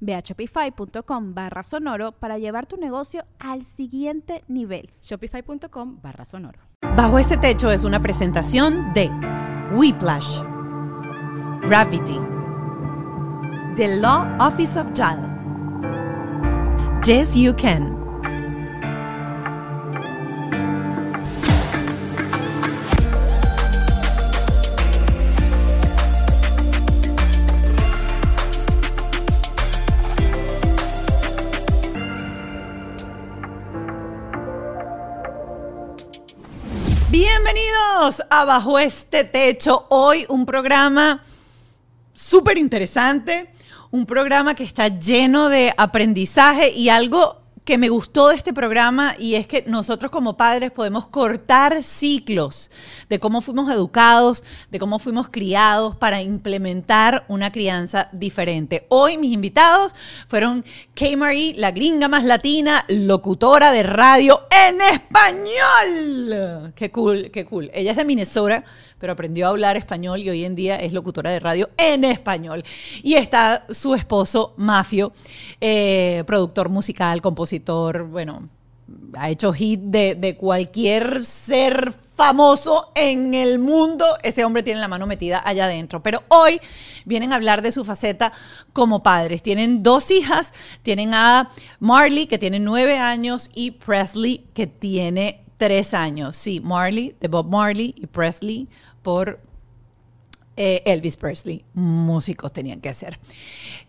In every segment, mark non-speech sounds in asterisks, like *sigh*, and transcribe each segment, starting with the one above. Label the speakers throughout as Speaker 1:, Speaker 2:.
Speaker 1: Ve a shopify.com barra sonoro para llevar tu negocio al siguiente nivel.
Speaker 2: Shopify.com barra sonoro.
Speaker 3: Bajo este techo es una presentación de Whiplash, Gravity, The Law Office of JAL, Yes You Can. Bienvenidos a Bajo este Techo. Hoy un programa súper interesante, un programa que está lleno de aprendizaje y algo que me gustó de este programa y es que nosotros como padres podemos cortar ciclos de cómo fuimos educados, de cómo fuimos criados para implementar una crianza diferente. Hoy mis invitados fueron Kay Marie, la gringa más latina, locutora de radio en español. Qué cool, qué cool. Ella es de Minnesota, pero aprendió a hablar español y hoy en día es locutora de radio en español. Y está su esposo, Mafio, eh, productor musical, compositor, bueno, ha hecho hit de, de, cualquier ser famoso en el mundo. Ese hombre tiene la mano metida allá adentro. Pero hoy vienen a hablar de su faceta como padres. Tienen dos hijas. Tienen a Marley, que tiene nueve años, y Presley, que tiene tres años. Sí, Marley, de Bob Marley, y Presley por eh, Elvis Presley. Músicos tenían que ser.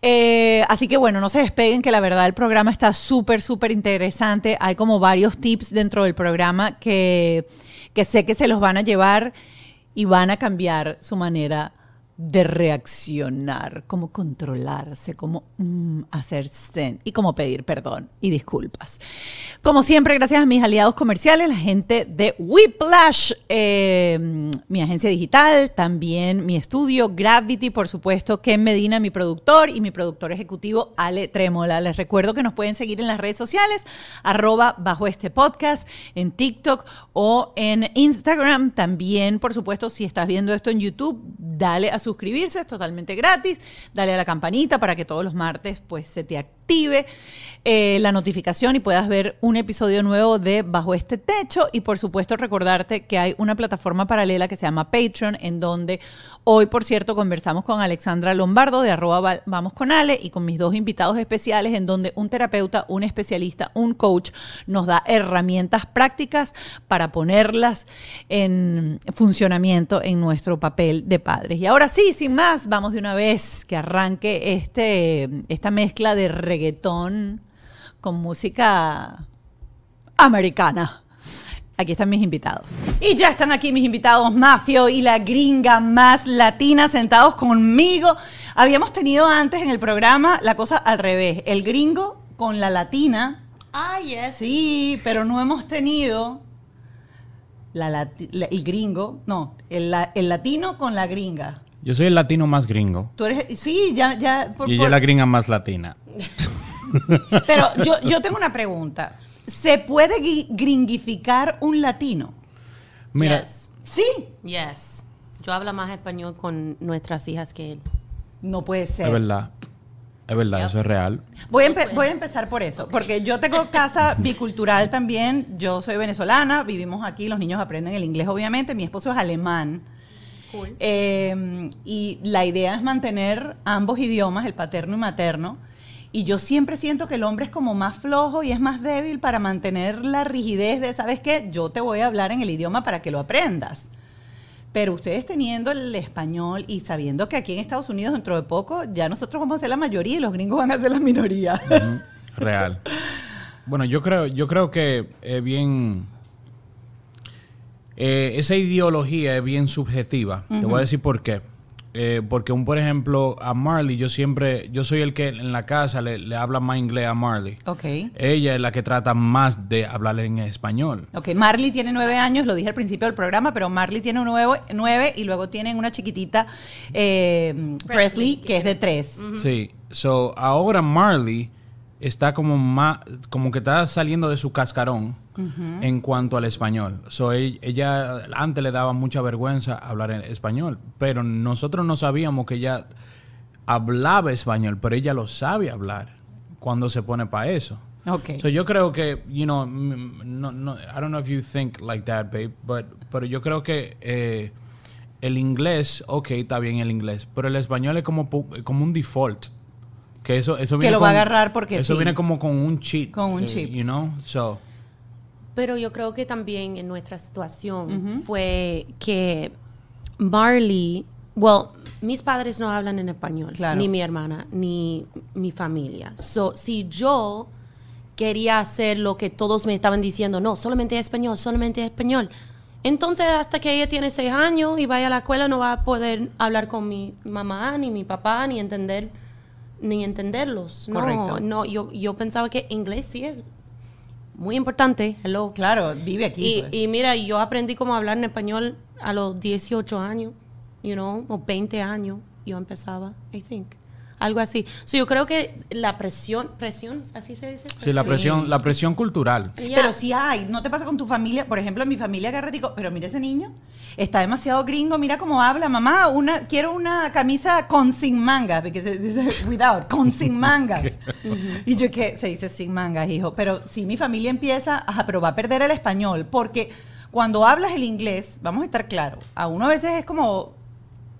Speaker 3: Eh, así que bueno, no se despeguen, que la verdad el programa está súper, súper interesante. Hay como varios tips dentro del programa que, que sé que se los van a llevar y van a cambiar su manera de reaccionar, cómo controlarse, cómo mm, hacer zen y cómo pedir perdón y disculpas. Como siempre, gracias a mis aliados comerciales, la gente de Whiplash, eh, mi agencia digital, también mi estudio Gravity, por supuesto, Ken Medina, mi productor, y mi productor ejecutivo, Ale Trémola. Les recuerdo que nos pueden seguir en las redes sociales, arroba bajo este podcast, en TikTok o en Instagram. También, por supuesto, si estás viendo esto en YouTube, dale a su suscribirse, es totalmente gratis. Dale a la campanita para que todos los martes pues se te active eh, la notificación y puedas ver un episodio nuevo de Bajo este Techo. Y por supuesto recordarte que hay una plataforma paralela que se llama Patreon, en donde hoy, por cierto, conversamos con Alexandra Lombardo de arroba Vamos con Ale y con mis dos invitados especiales, en donde un terapeuta, un especialista, un coach nos da herramientas prácticas para ponerlas en funcionamiento en nuestro papel de padres. Y ahora sí, sin más, vamos de una vez que arranque este, esta mezcla de reggaetón con música americana. Aquí están mis invitados. Y ya están aquí mis invitados, Mafio y la gringa más latina, sentados conmigo. Habíamos tenido antes en el programa la cosa al revés, el gringo con la latina.
Speaker 1: Ah, yes.
Speaker 3: Sí, pero no hemos tenido la, el gringo, no, el, el latino con la gringa.
Speaker 4: Yo soy el latino más gringo.
Speaker 3: Tú eres, sí, ya, ya.
Speaker 4: y ella la gringa más latina. *laughs*
Speaker 3: Pero yo, yo tengo una pregunta. ¿Se puede gringificar un latino?
Speaker 4: Mira.
Speaker 5: Yes.
Speaker 3: Sí.
Speaker 5: Yes. Yo hablo más español con nuestras hijas que él.
Speaker 3: No puede ser.
Speaker 4: Es verdad. Es verdad, eso es real.
Speaker 3: Voy a, voy a empezar por eso, porque yo tengo casa *laughs* bicultural también. Yo soy venezolana, vivimos aquí, los niños aprenden el inglés, obviamente. Mi esposo es alemán.
Speaker 5: Cool.
Speaker 3: Eh, y la idea es mantener ambos idiomas, el paterno y materno. Y yo siempre siento que el hombre es como más flojo y es más débil para mantener la rigidez de, ¿sabes qué? Yo te voy a hablar en el idioma para que lo aprendas. Pero ustedes teniendo el español y sabiendo que aquí en Estados Unidos dentro de poco ya nosotros vamos a ser la mayoría y los gringos van a ser la minoría.
Speaker 4: Real. Bueno, yo creo, yo creo que es bien. eh, esa ideología es bien subjetiva. Te voy a decir por qué. Eh, porque, un, por ejemplo, a Marley, yo siempre, yo soy el que en la casa le, le habla más inglés a Marley.
Speaker 3: ok.
Speaker 4: Ella es la que trata más de hablar en español.
Speaker 3: Ok, Marley tiene nueve años, lo dije al principio del programa, pero Marley tiene un nuevo, nueve y luego tienen una chiquitita eh, Presley, que es de tres.
Speaker 4: Sí. So, ahora Marley está como más, como que está saliendo de su cascarón en cuanto al español. So, ella, antes le daba mucha vergüenza hablar en español, pero nosotros no sabíamos que ella hablaba español, pero ella lo sabe hablar cuando se pone para eso.
Speaker 3: Ok.
Speaker 4: So, yo creo que, you know, no, no, I don't know if you think like that, babe, but, pero yo creo que eh, el inglés, ok, está bien el inglés, pero el español es como, como un default. Que eso, eso
Speaker 3: Que
Speaker 4: viene
Speaker 3: lo va a agarrar porque
Speaker 4: Eso
Speaker 3: sí.
Speaker 4: viene como con un chip.
Speaker 3: Con un
Speaker 4: eh,
Speaker 3: chip.
Speaker 4: You know? So,
Speaker 5: Pero yo creo que también en nuestra situación fue que Marley, well, mis padres no hablan en español,
Speaker 3: Claro.
Speaker 5: ni mi hermana, ni mi familia. So, si yo quería hacer lo que todos me estaban diciendo, no, solamente español, solamente español. Entonces, hasta que ella tiene seis años y vaya a la escuela, no va a poder hablar con mi mamá, ni mi papá, ni entender, ni entenderlos.
Speaker 3: Correcto.
Speaker 5: No, no, yo, yo pensaba que inglés sí es muy importante. Hello.
Speaker 3: Claro, vive aquí.
Speaker 5: Y,
Speaker 3: pues.
Speaker 5: y mira, yo aprendí cómo hablar en español a los 18 años, you know, o 20 años. Yo empezaba, I think. Algo así. So, yo creo que la presión, presión, así se dice.
Speaker 4: sí, la presión, la presión cultural.
Speaker 3: Pero sí hay, ¿no te pasa con tu familia? Por ejemplo, en mi familia digo, pero mira ese niño, está demasiado gringo, mira cómo habla, mamá, una, quiero una camisa con sin mangas, porque se dice *laughs* without, con sin mangas. *laughs* y yo que se dice sin mangas, hijo, pero si mi familia empieza, ajá, pero va a perder el español, porque cuando hablas el inglés, vamos a estar claros, a uno a veces es como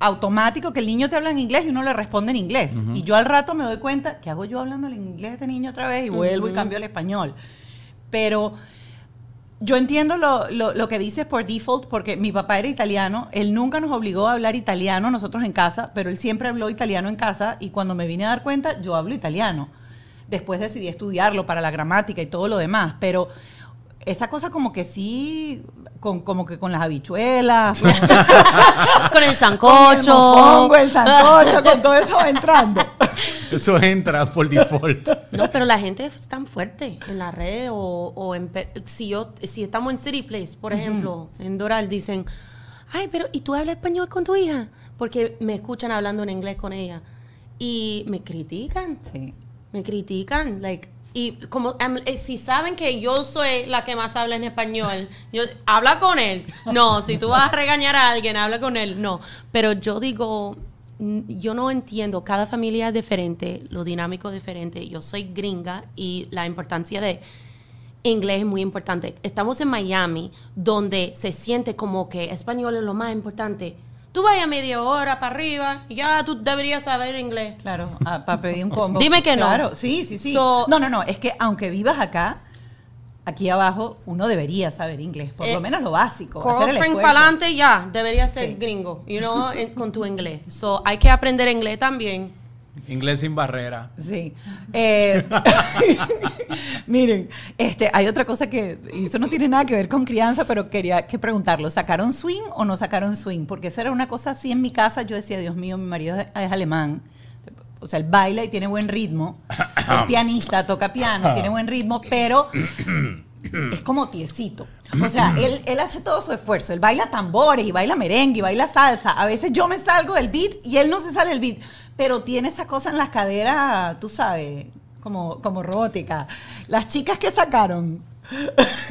Speaker 3: automático que el niño te habla en inglés y uno le responde en inglés. Y yo al rato me doy cuenta, ¿qué hago yo hablando en inglés a este niño otra vez? Y vuelvo y cambio al español. Pero yo entiendo lo, lo- lo que dices por default, porque mi papá era italiano, él nunca nos obligó a hablar italiano nosotros en casa, pero él siempre habló italiano en casa y cuando me vine a dar cuenta, yo hablo italiano. Después decidí estudiarlo para la gramática y todo lo demás, pero esa cosa como que sí, con, como que con las habichuelas, con,
Speaker 5: Con el
Speaker 3: con el
Speaker 5: sancocho.
Speaker 3: mofongo, el sancocho, con todo eso va entrando. *laughs*
Speaker 4: Eso entra por default.
Speaker 5: No, pero la gente es tan fuerte en la red o, o en, si yo si estamos en City Place, por ejemplo, en Doral dicen, "Ay, pero ¿y tú hablas español con tu hija?" Porque me escuchan hablando en inglés con ella y me critican.
Speaker 3: Sí.
Speaker 5: Me critican, like y como am- eh, si saben que yo soy la que más habla en español, *laughs* yo habla con él. No, si tú vas a regañar a alguien, habla con él. No, pero yo digo, yo no entiendo, cada familia es diferente, lo dinámico es diferente. Yo soy gringa y la importancia de inglés es muy importante. Estamos en Miami, donde se siente como que español es lo más importante. Tú vayas media hora para arriba y ya tú deberías saber inglés.
Speaker 3: Claro, para pedir un *laughs* combo.
Speaker 5: Dime que no.
Speaker 3: Claro, sí, sí, sí.
Speaker 5: So-
Speaker 3: no, no, no, es que aunque vivas acá, aquí abajo, uno debería saber inglés, por
Speaker 5: Eh,
Speaker 3: lo menos lo básico.
Speaker 5: Coral Springs para adelante ya, debería ser
Speaker 3: Sí.
Speaker 5: gringo, you *laughs* know, con tu inglés. So, hay que aprender inglés también.
Speaker 4: Inglés sin barrera.
Speaker 3: Sí. Eh, *laughs* miren, este, hay otra cosa que, y eso no tiene nada que ver con crianza, pero quería que preguntarlo. ¿Sacaron swing o no sacaron swing? Porque esa era una cosa así en mi casa. Yo decía, Dios mío, mi marido es, es alemán. O sea, él baila y tiene buen ritmo. *coughs* Es pianista, toca piano, tiene buen ritmo, pero *coughs* es como tiesito. O sea, él, él hace todo su esfuerzo. Él baila tambores y baila merengue y baila salsa. A veces yo me salgo del beat y él no se sale del beat. Pero tiene esa cosa en las caderas, tú sabes, como, como robótica. Las chicas que sacaron.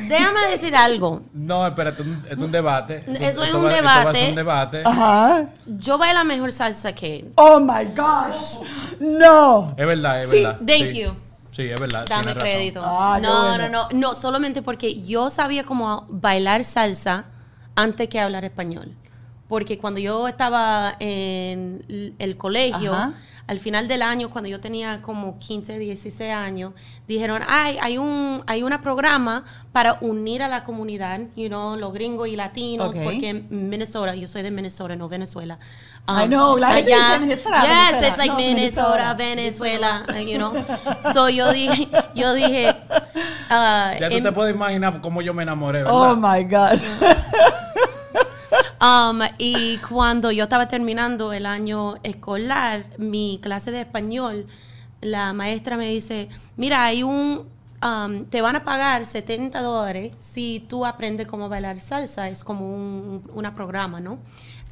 Speaker 5: Déjame decir algo.
Speaker 4: No, espérate, es un debate.
Speaker 5: Eso es un
Speaker 4: va- esto va a ser
Speaker 5: debate.
Speaker 4: un debate.
Speaker 3: Ajá.
Speaker 5: Yo bailo mejor salsa que él.
Speaker 3: Oh my gosh. No.
Speaker 4: Es verdad, es
Speaker 3: Sí,
Speaker 4: verdad.
Speaker 5: thank
Speaker 4: Sí.
Speaker 5: you.
Speaker 4: Sí, es verdad.
Speaker 5: Dame crédito.
Speaker 3: Ah,
Speaker 5: no,
Speaker 3: bueno.
Speaker 5: no, no, no, solamente porque yo sabía cómo bailar salsa antes que hablar español. Porque cuando yo estaba en el colegio,
Speaker 3: Ajá.
Speaker 5: al final del año, cuando yo tenía como 15, 16 años, dijeron, ay, hay un, hay una programa para unir a la comunidad, you know, los gringos y latinos, porque en Minnesota, yo soy de Minnesota, no Venezuela.
Speaker 3: I know, la gente
Speaker 5: allá-
Speaker 3: dice Minnesota,
Speaker 5: Yes,
Speaker 3: Venezuela.
Speaker 5: it's like
Speaker 3: No,
Speaker 5: Minnesota,
Speaker 3: Minnesota.
Speaker 5: Venezuela, you know. So yo dije, yo dije, *laughs* uh,
Speaker 4: Ya tú
Speaker 5: en-
Speaker 4: te puedes imaginar cómo yo me enamoré, ¿verdad?
Speaker 3: Oh my God. *laughs*
Speaker 5: Um, y cuando yo estaba terminando el año escolar, mi clase de español, la maestra me dice, mira, hay un, um, te van a pagar 70 dólares si tú aprendes cómo bailar salsa, es como un una programa, ¿no?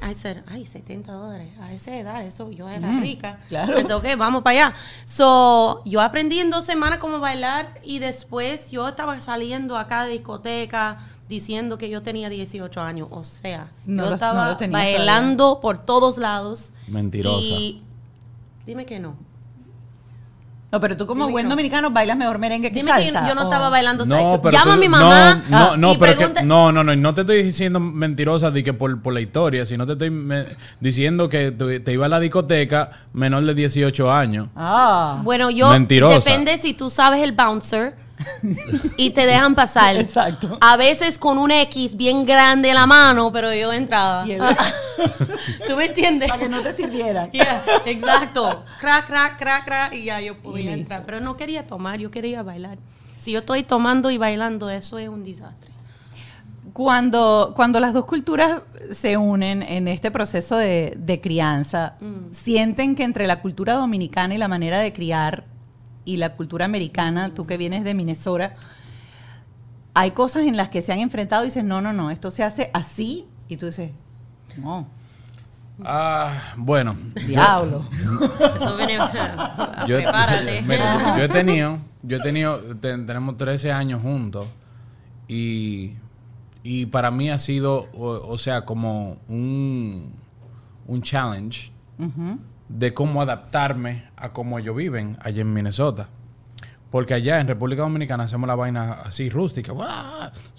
Speaker 5: I said, ay, 70 dólares, a esa edad, eso, yo era rica.
Speaker 3: claro.
Speaker 5: Said, ok, vamos para allá. So, yo aprendí en dos semanas cómo bailar y después yo estaba saliendo a cada discoteca diciendo que yo tenía 18 años. O sea,
Speaker 3: No
Speaker 5: yo
Speaker 3: lo-
Speaker 5: estaba
Speaker 3: no
Speaker 5: bailando por todos lados.
Speaker 4: Mentirosa.
Speaker 5: Y dime que no.
Speaker 3: No, pero tú como
Speaker 5: Dime
Speaker 3: buen
Speaker 5: que no.
Speaker 3: dominicano bailas mejor merengue que
Speaker 5: Dime que
Speaker 3: salsa.
Speaker 5: yo no
Speaker 3: o-
Speaker 5: estaba bailando
Speaker 4: No,
Speaker 5: salsa.
Speaker 4: pero
Speaker 5: Llama a mi mamá.
Speaker 4: No, no, no,
Speaker 5: y
Speaker 4: pero que-
Speaker 5: pregunta-
Speaker 4: no, no, no, no te estoy diciendo mentirosa de que por, por la historia, sino te estoy me- diciendo que tú- te iba a la discoteca menor de 18 años.
Speaker 3: Ah.
Speaker 5: Bueno, yo
Speaker 4: Mentirosa.
Speaker 5: depende si tú sabes el bouncer *laughs* y te dejan pasar.
Speaker 3: Exacto.
Speaker 5: A veces con un X bien grande en la mano, pero yo entraba. *laughs* ¿Tú me entiendes?
Speaker 3: Para que no te sirvieran. *laughs*
Speaker 5: Yeah, exacto. Crack, crack, crack, crack. Y ya yo podía entrar. Pero no quería tomar, yo quería bailar. Si yo estoy tomando y bailando, eso es un desastre.
Speaker 3: Cuando, cuando las dos culturas se unen en este proceso de, de crianza,
Speaker 5: Mm.
Speaker 3: sienten que entre la cultura dominicana y la manera de criar y la cultura americana, tú que vienes de Minnesota, hay cosas en las que se han enfrentado y dices, no, no, no, esto se hace así. Y tú dices, no,
Speaker 4: Ah, bueno. yo-
Speaker 3: diablo.
Speaker 5: Eso viene. *laughs*
Speaker 4: Yo,
Speaker 5: prepárate. *laughs*
Speaker 4: mira, yo he tenido, yo he tenido, te- tenemos 13 años juntos y, y para mí ha sido, o, o sea, como un, un challenge de cómo adaptarme a cómo ellos viven allá en Minnesota. Porque allá en República Dominicana hacemos la vaina así rústica.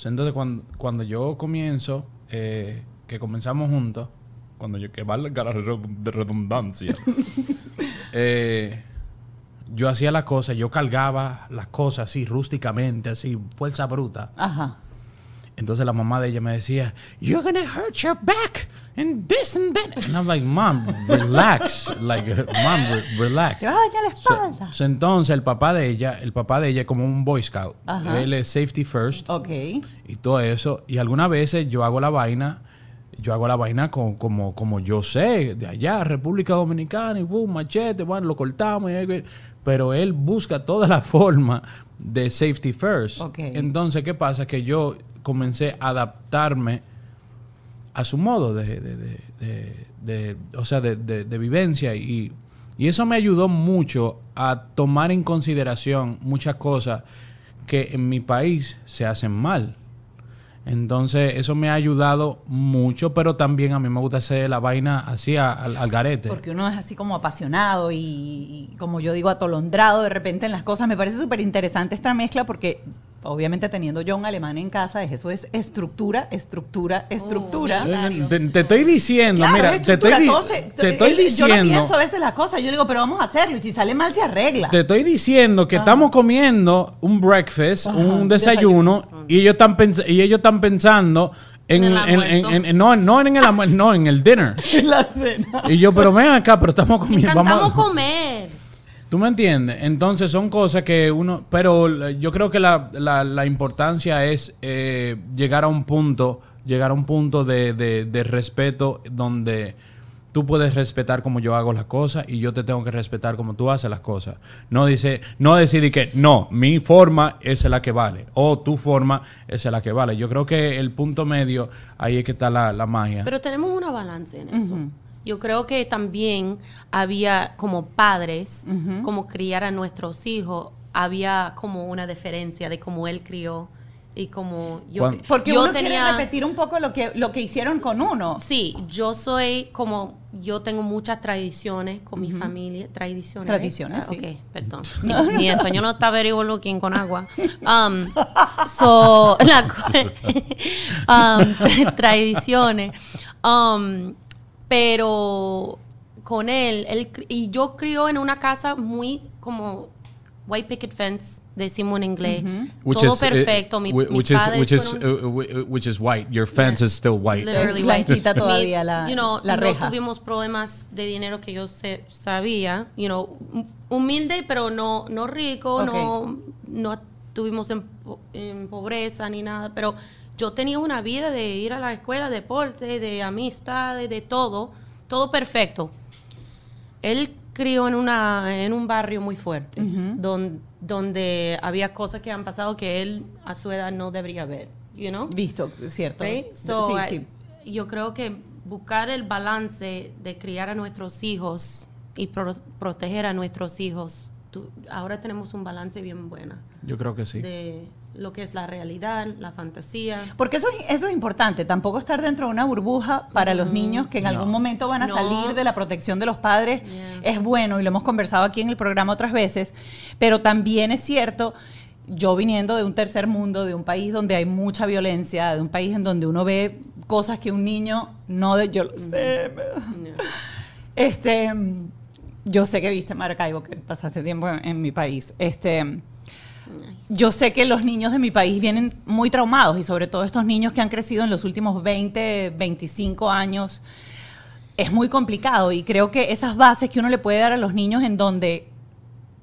Speaker 4: Entonces cuando, cuando yo comienzo, eh, que comenzamos juntos, cuando yo, que valga la redundancia, *laughs* eh, yo hacía las cosas, yo cargaba las cosas así rústicamente, así, fuerza bruta.
Speaker 3: Ajá.
Speaker 4: Entonces la mamá de ella me decía, You're gonna hurt your back and this and that. And I'm like, Mom, relax. Like, Mom, re- relax.
Speaker 3: Te vas a dañar la
Speaker 4: So-
Speaker 3: espalda.
Speaker 4: so entonces el papá de ella, el papá de ella es como un Boy Scout.
Speaker 3: Ajá.
Speaker 4: Él es safety first
Speaker 3: Ok.
Speaker 4: y todo eso. Y algunas veces yo hago la vaina, yo hago la vaina con- como, como yo sé, de allá, República Dominicana, y boom, machete, bueno, lo cortamos. y pero él busca toda la *laughs* forma de safety first.
Speaker 3: Ok.
Speaker 4: Entonces, ¿qué pasa? Que yo comencé a adaptarme a su modo de, o sea, de, vivencia y, eso me ayudó mucho a tomar en consideración muchas cosas que en mi país se hacen mal. Entonces, eso me ha ayudado mucho, pero también a mí me gusta hacer la vaina así al garete.
Speaker 3: Porque uno es así como apasionado y, y como yo digo, atolondrado de repente en las cosas. Me parece súper interesante esta mezcla porque obviamente teniendo yo un alemán en casa, es- eso es estructura, estructura, estructura.
Speaker 5: mira.
Speaker 4: Te, te estoy diciendo,
Speaker 3: Claro,
Speaker 4: mira,
Speaker 3: es
Speaker 4: te estoy,
Speaker 3: estructura, se-
Speaker 4: te estoy
Speaker 3: el- Yo
Speaker 4: diciendo...
Speaker 3: no pienso a veces las cosas, yo digo, pero vamos a hacerlo y si sale mal se arregla.
Speaker 4: Te estoy diciendo que estamos comiendo un breakfast,
Speaker 3: Ajá,
Speaker 4: un desayuno, y ellos están pens- y ellos están pensando en,
Speaker 5: En el
Speaker 4: en- en- no, no en el almuerzo, no en el dinner. *laughs*
Speaker 3: la cena.
Speaker 4: Y yo, pero ven acá, pero estamos comiendo. Vamos,
Speaker 5: comer.
Speaker 4: ¿Tú me entiendes? Entonces son cosas que uno, pero yo creo que la, la- la importancia es eh, llegar a un punto, llegar a un punto de, de- de respeto donde tú puedes respetar como yo hago las cosas y yo te tengo que respetar como tú haces las cosas. No dice, no decidir que no, mi forma es la que vale o tu forma es la que vale. Yo creo que el punto medio ahí es que está la, la magia.
Speaker 5: Pero tenemos una balance en eso. Yo creo que también había como padres, como criar a nuestros hijos, había como una diferencia de cómo él crió y como yo,
Speaker 3: Porque
Speaker 5: yo
Speaker 3: uno quiere repetir un poco lo que, lo que hicieron con uno.
Speaker 5: Sí, yo soy como, yo tengo muchas tradiciones con mi familia, tradiciones. ¿eh?
Speaker 3: Tradiciones,
Speaker 5: Ah,
Speaker 3: sí.
Speaker 5: Ok, perdón. *laughs* Mi, mi español no está very well looking con agua. Um, so, *laughs* la *laughs* um, tradiciones. Um, pero con él, él y yo crió en una casa muy como white picket fence, decimos en inglés. Todo
Speaker 4: uh,
Speaker 5: perfecto. Mi,
Speaker 4: whi-
Speaker 5: mis
Speaker 4: which is
Speaker 5: padres
Speaker 4: which is uh, which white. Your fence is still white.
Speaker 5: Literally white.
Speaker 3: todavía
Speaker 5: Mis-
Speaker 3: la-
Speaker 5: you know,
Speaker 3: la
Speaker 5: no tuvimos problemas de dinero que yo se- sabía, you know, hum- humilde pero no no rico, no no tuvimos en, po- en pobreza ni nada, pero yo tenía una vida de ir a la escuela, deporte, de amistades, de todo, todo perfecto. Él crió en una en un barrio muy fuerte, don- donde había cosas que han pasado que él a su edad no debería ver, you know?
Speaker 3: Visto, cierto.
Speaker 5: Right? So,
Speaker 3: sí,
Speaker 5: I-
Speaker 3: sí.
Speaker 5: Yo creo que buscar el balance de criar a nuestros hijos y pro- proteger a nuestros hijos, tú- ahora tenemos un balance bien bueno
Speaker 4: Yo creo que sí.
Speaker 5: de lo que es la realidad, la fantasía.
Speaker 3: Porque eso, es- eso es importante, tampoco estar dentro de una burbuja para los niños que en algún momento van a
Speaker 5: No.
Speaker 3: salir de la protección de los padres.
Speaker 5: Yeah.
Speaker 3: Es bueno y lo hemos conversado aquí en el programa otras veces, pero también es cierto, yo viniendo de un tercer mundo, de un país donde hay mucha violencia, de un país en donde uno ve cosas que un niño no... De, yo lo sé, este, yo sé que viste Maracaibo, que pasaste tiempo en, en mi país. Este, yo sé que los niños de mi país vienen muy traumados y sobre todo estos niños que han crecido en los últimos 20, 25 años. Es muy complicado y creo que esas bases que uno le puede dar a los niños en donde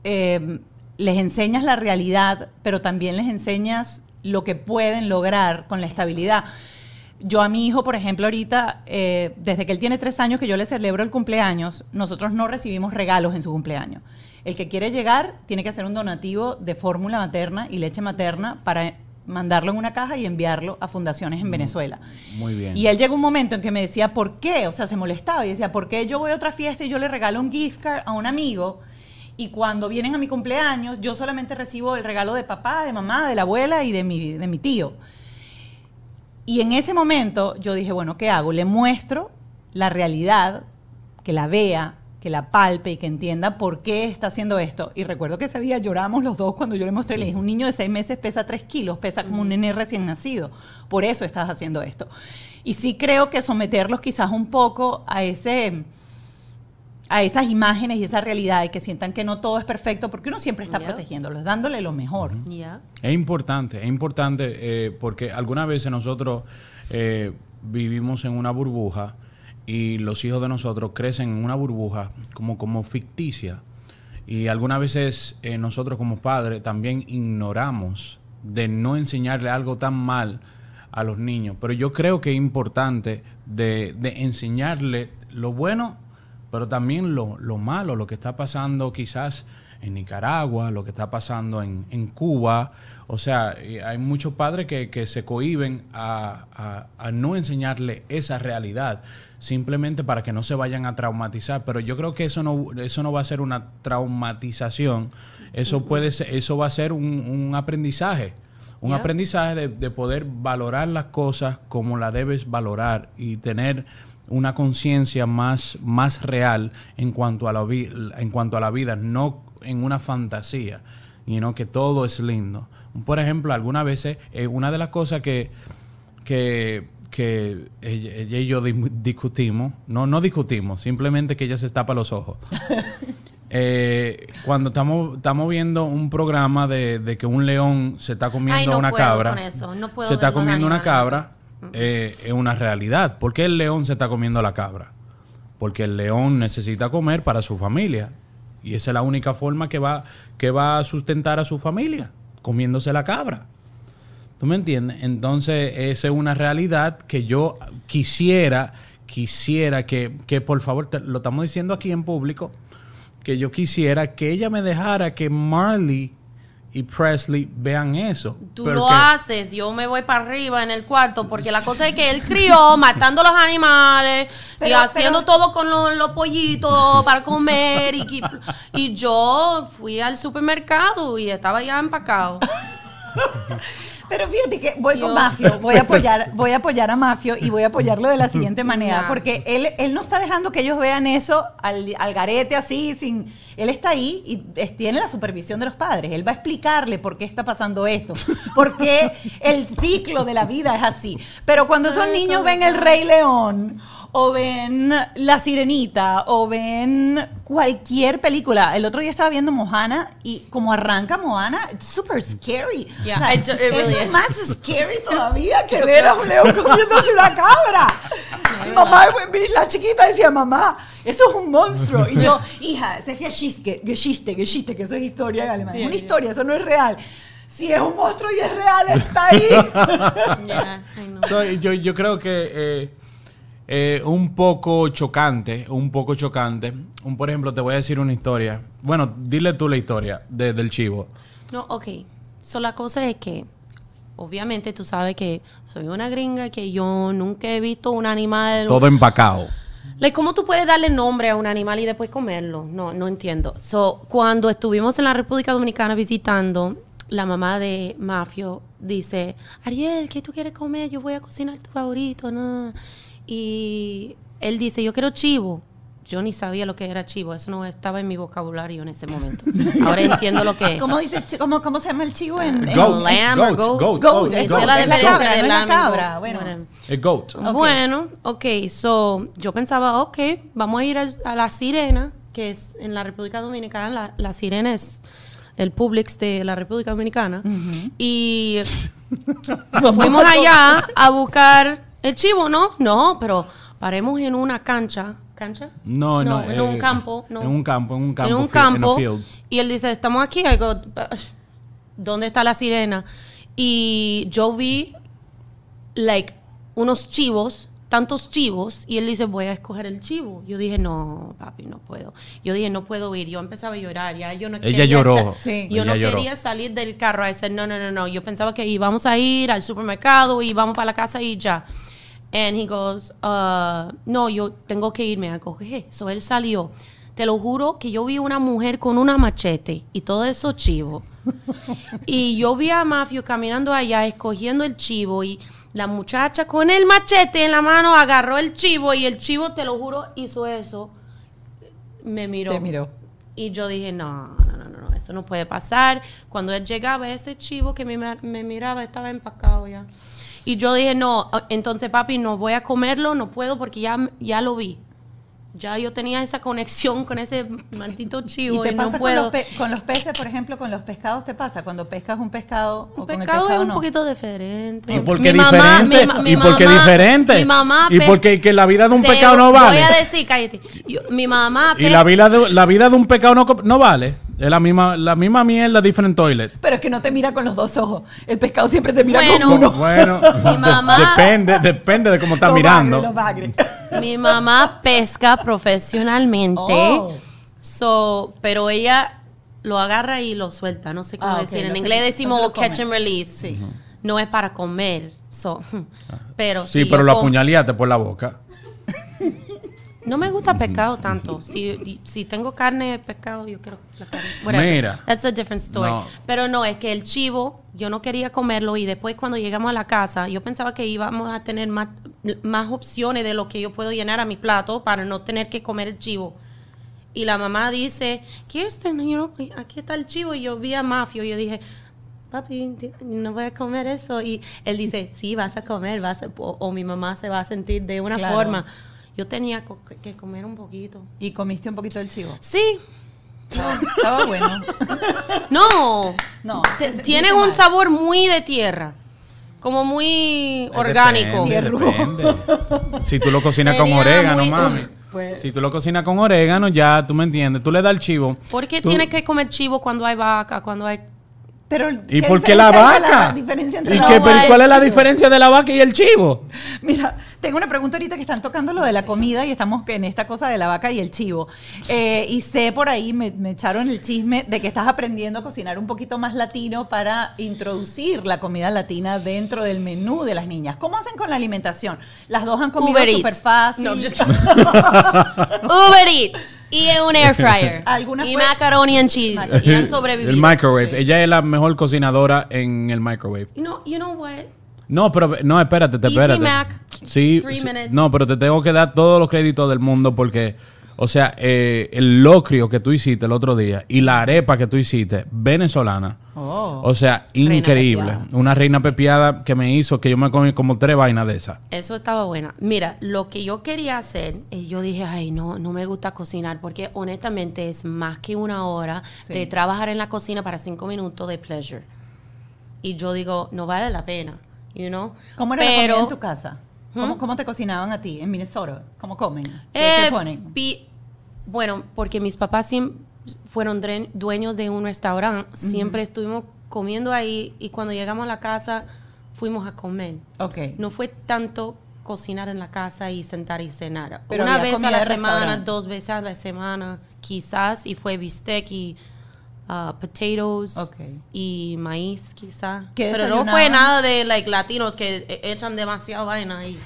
Speaker 3: eh, les enseñas la realidad, pero también les enseñas lo que pueden lograr con la estabilidad. Yo a mi hijo, por ejemplo, ahorita, eh, desde que él tiene tres años que yo le celebro el cumpleaños, nosotros no recibimos regalos en su cumpleaños. El que quiere llegar tiene que hacer un donativo de fórmula materna y leche materna para mandarlo en una caja y enviarlo a fundaciones en Venezuela.
Speaker 4: Muy bien.
Speaker 3: Y él llegó un momento en que me decía, ¿por qué? O sea, se molestaba y decía, ¿por qué yo voy a otra fiesta y yo le regalo un gift card a un amigo? Y cuando vienen a mi cumpleaños, yo solamente recibo el regalo de papá, de mamá, de la abuela y de mi, de mi tío. Y en ese momento yo dije, bueno, ¿qué hago? Le muestro la realidad, que la vea, que la palpe y que entienda por qué está haciendo esto. Y recuerdo que ese día lloramos los dos cuando yo le mostré, le dije, un niño de seis meses pesa tres kilos, pesa como un nene recién nacido. Por eso estás haciendo esto. Y sí creo que someterlos quizás un poco a ese a esas imágenes y esa realidad y que sientan que no todo es perfecto porque uno siempre está
Speaker 5: Yeah.
Speaker 3: protegiéndolos, dándole lo mejor.
Speaker 5: Yeah.
Speaker 4: Es importante, es importante eh, porque algunas veces nosotros eh, vivimos en una burbuja y los hijos de nosotros crecen en una burbuja como, como ficticia. Y algunas veces eh, nosotros como padres también ignoramos de no enseñarle algo tan mal a los niños. Pero yo creo que es importante de, de enseñarle lo bueno, pero también lo, lo malo, lo que está pasando quizás en Nicaragua, lo que está pasando en, en Cuba. O sea, eh, hay muchos padres que, que se cohiben a, a- a no enseñarle esa realidad, simplemente para que no se vayan a traumatizar. Pero yo creo que eso no, eso no va a ser una traumatización, eso, puede ser, eso va a ser un, un aprendizaje. Un
Speaker 5: Yeah.
Speaker 4: aprendizaje de, de poder valorar las cosas como la debes valorar y tener una conciencia más, más real en cuanto, a la vi- en cuanto a la vida, no en una fantasía, sino que todo es lindo. Por ejemplo, algunas veces, eh, una de las cosas que, que, que ella, ella y yo di- discutimos, no, no discutimos, simplemente que ella se tapa los ojos. *laughs* Eh, cuando estamos, estamos viendo un programa de, de que un león se está comiendo
Speaker 5: Ay, no
Speaker 4: una
Speaker 5: puedo
Speaker 4: cabra,
Speaker 5: con eso, no puedo
Speaker 4: se está comiendo una
Speaker 5: animales.
Speaker 4: cabra, eh, es una realidad. ¿Por qué el león se está comiendo la cabra? Porque el león necesita comer para su familia. Y esa es la única forma que va, que va a sustentar a su familia, comiéndose la cabra. ¿Tú me entiendes? Entonces, esa es una realidad que yo quisiera, quisiera que, que por favor, lo estamos diciendo aquí en público, que yo quisiera que ella me dejara que Marley y Presley vean eso.
Speaker 5: Tú lo haces, yo me voy para arriba en el cuarto, porque la cosa es que él crió *laughs* matando los animales y haciendo
Speaker 3: pero-
Speaker 5: todo con los, los pollitos para comer. Y, y- y yo fui al supermercado y estaba ya empacado.
Speaker 3: Pero fíjate que voy con Mafio, voy a apoyar, *laughs* voy a apoyar a Mafio y voy a apoyarlo de la siguiente manera, porque él, él no está dejando que ellos vean eso al, al garete así, sin, él está ahí y es- tiene la supervisión de los padres, él va a explicarle por qué está pasando esto, por qué el ciclo de la vida es así. Pero cuando esos niños ven el Rey León o ven La Sirenita, o ven cualquier película. El otro día estaba viendo Moana y como arranca Moana, it's super scary.
Speaker 5: Yeah, it do- it really
Speaker 3: esto es
Speaker 5: is.
Speaker 3: más scary todavía que *laughs* ver a un león comiéndose una cabra. *laughs* Mi mamá, la chiquita decía, mamá, eso es un monstruo. Y yo, *laughs* hija, ese es Geschichte, Geschichte, Geschichte, que eso es historia en alemán. Es una historia, eso no es real. Si es un monstruo y es real, está ahí.
Speaker 5: Yeah, I know.
Speaker 4: So, yo, yo creo que eh, eh, un poco chocante, un poco chocante. Un, por ejemplo, te voy a decir una historia. Bueno, dile tú la historia de- del chivo.
Speaker 5: No, ok. So, la cosa es que, obviamente, tú sabes que soy una gringa, que yo nunca he visto un animal.
Speaker 4: Todo empacado.
Speaker 5: Like, ¿Cómo tú puedes darle nombre a un animal y después comerlo? No, no entiendo. So, cuando estuvimos en la República Dominicana visitando, la mamá de Mafio dice, Ariel, ¿qué tú quieres comer? Yo voy a cocinar tu favorito. No. Y él dice, yo quiero chivo. Yo ni sabía lo que era chivo. Eso no estaba en mi vocabulario en ese momento. *laughs* Ahora entiendo lo que es.
Speaker 3: ¿Cómo, dice, cómo, ¿Cómo se llama el chivo en, en-
Speaker 4: Goat.
Speaker 5: lamb
Speaker 4: goat,
Speaker 5: goat.
Speaker 4: goat,
Speaker 3: Goat,
Speaker 4: goat,
Speaker 3: es
Speaker 5: Esa
Speaker 4: goat.
Speaker 5: es la diferencia
Speaker 3: cabra,
Speaker 5: de
Speaker 3: no
Speaker 5: lamb
Speaker 3: cabra, bueno.
Speaker 4: El goat.
Speaker 5: Bueno, ok, so yo pensaba, ok, vamos a ir a, la Sirena, que es en la República Dominicana, la, la Sirena es el Publix de la República Dominicana, y *laughs* fuimos allá a buscar el chivo, ¿no? No, pero paremos en una cancha, ¿cancha?
Speaker 4: No, no,
Speaker 5: en
Speaker 4: eh,
Speaker 5: un campo, no.
Speaker 4: en un campo, en un campo,
Speaker 5: En un
Speaker 4: en
Speaker 5: campo,
Speaker 4: field.
Speaker 5: y él dice, estamos aquí, I go, ¿dónde está la sirena? Y yo vi, like, unos chivos, tantos chivos, y él dice, voy a escoger el chivo. Yo dije, no, papi, no puedo. Yo dije, no puedo ir. Yo empezaba a llorar, ya yo no
Speaker 4: Ella
Speaker 5: quería
Speaker 4: lloró.
Speaker 3: Sí.
Speaker 5: Yo
Speaker 4: Ella
Speaker 5: no
Speaker 4: lloró.
Speaker 5: quería salir del carro a decir, no, no, no, no. Yo pensaba que íbamos a ir al supermercado y vamos para la casa y ya. And he goes, uh, no, yo tengo que irme a coger. So él salió. Te lo juro que yo vi una mujer con una machete y todo eso chivo. *laughs* y yo vi a Mafio caminando allá, escogiendo el chivo y la muchacha con el machete en la mano agarró el chivo y el chivo, te lo juro, hizo eso. Me miró.
Speaker 3: Te miró.
Speaker 5: Y yo dije, no, no, no, no, eso no puede pasar. Cuando él llegaba, ese chivo que me, me miraba estaba empacado ya. Y yo dije, no, entonces papi, no voy a comerlo, no puedo porque ya, ya lo vi. Ya yo tenía esa conexión con ese maldito
Speaker 3: ¿Y
Speaker 5: chivo
Speaker 3: te
Speaker 5: y, no
Speaker 3: pasa con los, pe- con los peces, por ejemplo, con los pescados te pasa? Cuando pescas un pescado o
Speaker 5: Un
Speaker 3: con el
Speaker 5: pescado es
Speaker 3: pescado
Speaker 5: un
Speaker 3: no.
Speaker 5: poquito diferente.
Speaker 4: ¿Y por qué
Speaker 5: Mi mamá-
Speaker 4: diferente?
Speaker 5: mi ma- mi
Speaker 4: ¿Y por qué
Speaker 5: mamá-
Speaker 4: diferente?
Speaker 5: Mi mamá
Speaker 4: ¿Y
Speaker 5: pe-
Speaker 4: por qué que la vida de un
Speaker 5: Te
Speaker 4: pecado no vale?
Speaker 5: Voy a decir, cállate. Yo- mi mamá.
Speaker 4: Y la vida de, la vida de un pecado no, no vale. Es la misma, la misma mierda, different toilet.
Speaker 3: Pero es que no te mira con los dos ojos. El pescado siempre te mira
Speaker 5: Bueno.
Speaker 3: con uno.
Speaker 4: Bueno,
Speaker 5: Mi mamá- *laughs*
Speaker 4: depende, depende de cómo está
Speaker 3: Lo
Speaker 4: mirando.
Speaker 3: bagre.
Speaker 5: Mi mamá pesca profesionalmente.
Speaker 3: Oh.
Speaker 5: So, pero ella lo agarra y lo suelta. No sé cómo
Speaker 3: Ah,
Speaker 5: decir. En inglés decimos
Speaker 3: come.
Speaker 5: catch and release.
Speaker 3: Sí.
Speaker 5: No es para comer. So, *laughs* pero
Speaker 4: Sí,
Speaker 5: si
Speaker 4: pero lo apuñaleaste por la boca. *laughs*
Speaker 5: No me gusta pescado tanto. Si, si tengo carne de pescado, yo quiero la carne. Whatever.
Speaker 4: Mira.
Speaker 5: That's a different story.
Speaker 4: No.
Speaker 5: Pero no, es que el chivo, yo no quería comerlo y después cuando llegamos a la casa, yo pensaba que íbamos a tener más, más opciones de lo que yo puedo llenar a mi plato para no tener que comer el chivo. Y la mamá dice, Kirsten, you know, aquí está el chivo. Y yo vi a Mafio y yo dije, papi, no voy a comer eso. Y él dice, sí, vas a comer, vas a- o, o mi mamá se va a sentir de una
Speaker 3: Claro.
Speaker 5: forma. Yo tenía co- que comer un poquito.
Speaker 3: Y comiste un poquito del chivo.
Speaker 5: Sí,
Speaker 3: No, estaba bueno. *laughs*
Speaker 5: no.
Speaker 3: No.
Speaker 5: Te- tienes un
Speaker 3: mal.
Speaker 5: sabor muy de tierra. Como muy orgánico.
Speaker 4: Depende, depende. Si tú lo cocinas con orégano,
Speaker 5: muy-
Speaker 4: mami.
Speaker 3: Pues-
Speaker 4: Si tú lo cocinas con orégano, ya tú me entiendes. Tú le das el chivo.
Speaker 5: ¿Por qué
Speaker 4: tú-
Speaker 5: tienes que comer chivo cuando hay vaca, cuando hay...
Speaker 3: Pero,
Speaker 4: ¿Y
Speaker 3: ¿qué
Speaker 4: por qué la vaca?
Speaker 3: La diferencia entre
Speaker 4: ¿Y
Speaker 3: la
Speaker 4: qué- pero cuál es la
Speaker 3: chivo?
Speaker 4: diferencia de la vaca y el chivo?
Speaker 3: Mira, tengo una pregunta ahorita que están tocando lo de la comida y estamos en esta cosa de la vaca y el chivo. Eh, y sé por ahí, me, me echaron el chisme de que estás aprendiendo a cocinar un poquito más latino para introducir la comida latina dentro del menú de las niñas. ¿Cómo hacen con la alimentación? Las dos han comido súper fácil.
Speaker 5: No, just- Uber Eats *laughs* *laughs* y en un air fryer. *laughs*
Speaker 3: ¿Alguna
Speaker 5: y
Speaker 3: fue-
Speaker 5: macaroni and cheese. y han sobrevivido.
Speaker 4: El microwave. Ella es la mejor cocinadora en el microwave.
Speaker 5: You know, you know what?
Speaker 4: No, pero no, espérate, te
Speaker 5: Easy
Speaker 4: espérate.
Speaker 5: Mac,
Speaker 4: sí,
Speaker 5: three
Speaker 4: sí,
Speaker 5: minutes.
Speaker 4: no, pero te tengo que dar todos los créditos del mundo porque, o sea, eh, el locrio que tú hiciste el otro día y la arepa que tú hiciste venezolana
Speaker 3: Oh.
Speaker 4: O sea, increíble. Una reina pepiada que me hizo que yo me comí como tres vainas de esas.
Speaker 5: Eso estaba buena. Mira, lo que yo quería hacer, es yo dije, ay, no, no me gusta cocinar, porque honestamente es más que una hora
Speaker 3: Sí.
Speaker 5: de trabajar en la cocina para cinco minutos de pleasure. Y yo digo, no vale la pena, you know?
Speaker 3: ¿Cómo era la
Speaker 5: Pero,
Speaker 3: comida en tu casa? ¿Cómo, cómo te cocinaban a ti en Minnesota? ¿Cómo comen? ¿Qué,
Speaker 5: eh,
Speaker 3: qué ponen?
Speaker 5: pi- bueno, porque mis papás siem- fueron dueños de un restaurante, siempre estuvimos comiendo ahí y cuando llegamos a la casa fuimos a comer.
Speaker 3: Ok.
Speaker 5: No fue tanto cocinar en la casa y sentar y cenar.
Speaker 3: Pero
Speaker 5: Una vez a la semana, dos veces a la semana, quizás, y fue bistec y ah, potatoes y maíz, quizás.
Speaker 3: ¿Qué
Speaker 5: Pero no fue nada de like, latinos que e- echan demasiado vaina ahí.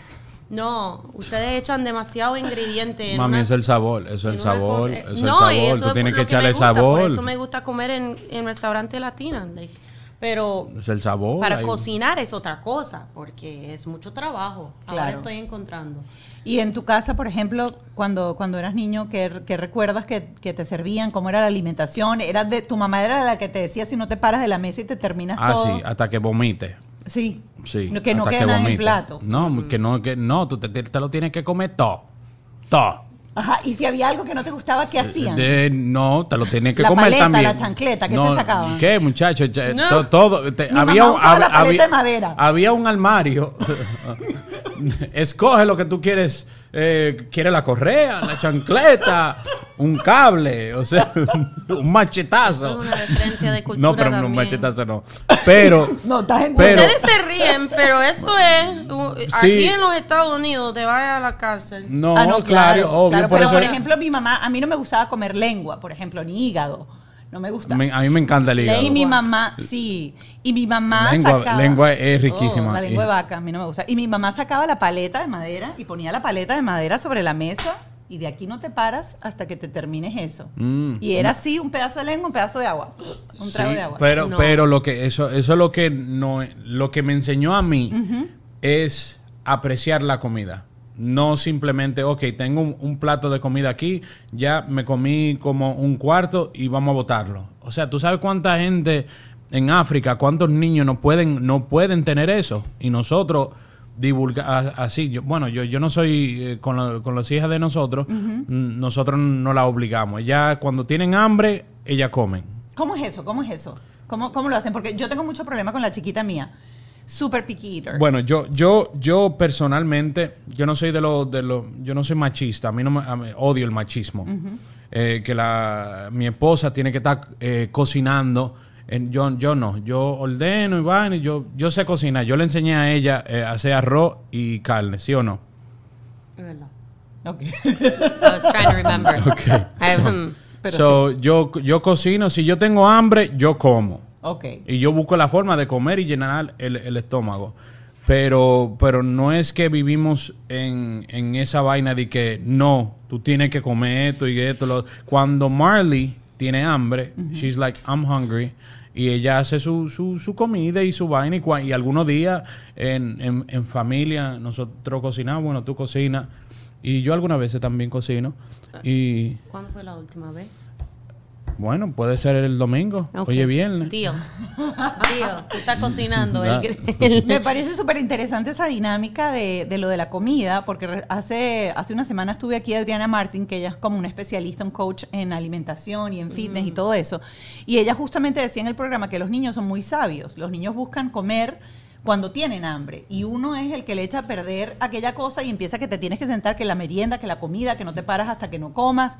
Speaker 5: No, ustedes echan demasiado ingrediente. en
Speaker 4: Mami,
Speaker 5: una-
Speaker 4: es el sabor, eso es el sabor,
Speaker 5: cosa-
Speaker 4: eso es el
Speaker 5: No, y
Speaker 4: sabor.
Speaker 5: eso
Speaker 4: Tú
Speaker 5: es
Speaker 4: tienes que echarle
Speaker 5: gusta,
Speaker 4: sabor.
Speaker 5: Por eso me gusta comer en, en restaurante latino. like. Pero
Speaker 4: Es el sabor.
Speaker 5: para
Speaker 4: ahí.
Speaker 5: cocinar es otra cosa, porque es mucho trabajo. Ahora estoy encontrando.
Speaker 3: Y en tu casa, por ejemplo, cuando, cuando eras niño, ¿qué, qué recuerdas que, que te servían? ¿Cómo era la alimentación? ¿Era de, ¿Tu mamá era la que te decía si no te paras de la mesa y te terminas
Speaker 4: Ah,
Speaker 3: todo?
Speaker 4: sí, hasta que vomite.
Speaker 3: Sí.
Speaker 4: Sí.
Speaker 3: Que no quede nada en el plato.
Speaker 4: No, que no, que no, tú te, te lo tienes que comer todo. Todo.
Speaker 3: Ajá. Y si había algo que no te gustaba, ¿qué hacían?
Speaker 4: De- no, te lo tienes que
Speaker 3: La
Speaker 4: comer
Speaker 3: paleta,
Speaker 4: también.
Speaker 3: la chancleta, ¿qué te
Speaker 4: No,
Speaker 3: sacaban?
Speaker 4: ¿Qué, muchacho? Ya,
Speaker 5: No.
Speaker 4: to- Todo. te-
Speaker 3: Mi
Speaker 4: había,
Speaker 3: mamá
Speaker 4: un,
Speaker 3: usaba la
Speaker 4: hab-
Speaker 3: paleta
Speaker 4: había-
Speaker 3: de madera.
Speaker 4: había un armario. *laughs* Escoge lo que tú quieres. Eh, ¿Quieres la correa, la chancleta, un cable? O sea, *laughs* un
Speaker 5: es
Speaker 4: machetazo.
Speaker 5: una referencia de cultura
Speaker 4: No, pero un
Speaker 5: también.
Speaker 4: machetazo no. Pero. *laughs*
Speaker 3: No, estás en
Speaker 4: Pero-
Speaker 5: Ustedes se ríen, pero eso es... uh,
Speaker 4: Sí.
Speaker 5: Aquí en los Estados Unidos te vas a la cárcel.
Speaker 4: No,
Speaker 3: Ah,
Speaker 4: claro, obvio.
Speaker 3: claro,
Speaker 4: por
Speaker 3: pero
Speaker 4: eso
Speaker 3: por ejemplo, mi mamá, a mí no me gustaba comer lengua, por ejemplo, ni hígado. No me gusta.
Speaker 4: me- a mí me encanta el hígado.
Speaker 3: Y mi mamá, sí. Y mi mamá
Speaker 4: Lengua-
Speaker 3: sacaba.
Speaker 4: lengua es riquísima.
Speaker 3: Oh, la lengua
Speaker 4: Y-
Speaker 3: de vaca, a mí no me gusta. Y mi mamá sacaba la paleta de madera y ponía la paleta de madera sobre la mesa. Y de aquí no te paras hasta que te termines eso.
Speaker 4: Mm.
Speaker 3: Y era así, un pedazo de lengua, un pedazo de agua. Un trago
Speaker 4: Sí,
Speaker 3: de agua.
Speaker 4: Pero,
Speaker 5: No.
Speaker 4: pero lo que eso, eso es lo que no, lo que me enseñó a mí es apreciar la comida. No simplemente, ok, tengo un, un plato de comida aquí, ya me comí como un cuarto y vamos a botarlo. O sea, ¿tú sabes cuánta gente en África, cuántos niños no pueden, no pueden tener eso? Y nosotros divulgar así. Yo, bueno, yo, yo no soy eh, con, la- con las hijas de nosotros, nosotros no la obligamos. Ya cuando tienen hambre, ellas comen.
Speaker 3: ¿Cómo es eso? ¿Cómo es eso? ¿Cómo, ¿Cómo lo hacen? Porque yo tengo mucho problema con la chiquita mía. Super picky eater.
Speaker 4: Bueno, yo, yo, yo personalmente, yo no soy de los, de los, yo no soy machista, a mí no me, a mí- odio el machismo. Eh, que la, mi esposa tiene que estar eh, cocinando. En- yo, yo no, yo ordeno y vaina, y yo, yo sé cocinar. Yo le enseñé a ella eh, a hacer arroz y carne, ¿sí o no?
Speaker 5: Es verdad.
Speaker 3: Ok. *laughs*
Speaker 5: I was trying to remember. *laughs*
Speaker 4: Ok.
Speaker 5: I- hmm.
Speaker 3: Pero
Speaker 4: So, yo, yo cocino, si yo tengo hambre, yo como.
Speaker 3: Ok.
Speaker 4: Y yo busco la forma de comer y llenar el, el estómago. Pero, pero no es que vivimos en, en esa vaina de que no, tú tienes que comer esto y esto. Lo. Cuando Marley tiene hambre, she's like, I'm hungry. Y ella hace su, su, su comida y su vaina. Y, y algunos días en, en, en familia nosotros cocinamos, bueno, tú cocinas. Y yo algunas veces también cocino. Y
Speaker 5: ¿Cuándo fue la última vez?
Speaker 4: Bueno, puede ser el domingo. Oye, viernes.
Speaker 5: Tío. *laughs* Tío, tú estás cocinando. El, el-
Speaker 3: Me parece súper interesante esa dinámica de, de lo de la comida, porque re- hace, hace una semana estuve aquí Adriana Martin, que ella es como una especialista, un coach en alimentación y en fitness y todo eso. Y ella justamente decía en el programa que los niños son muy sabios. Los niños buscan comer cuando tienen hambre y uno es el que le echa a perder aquella cosa y empieza que te tienes que sentar, que la merienda, que la comida, que no te paras hasta que no comas.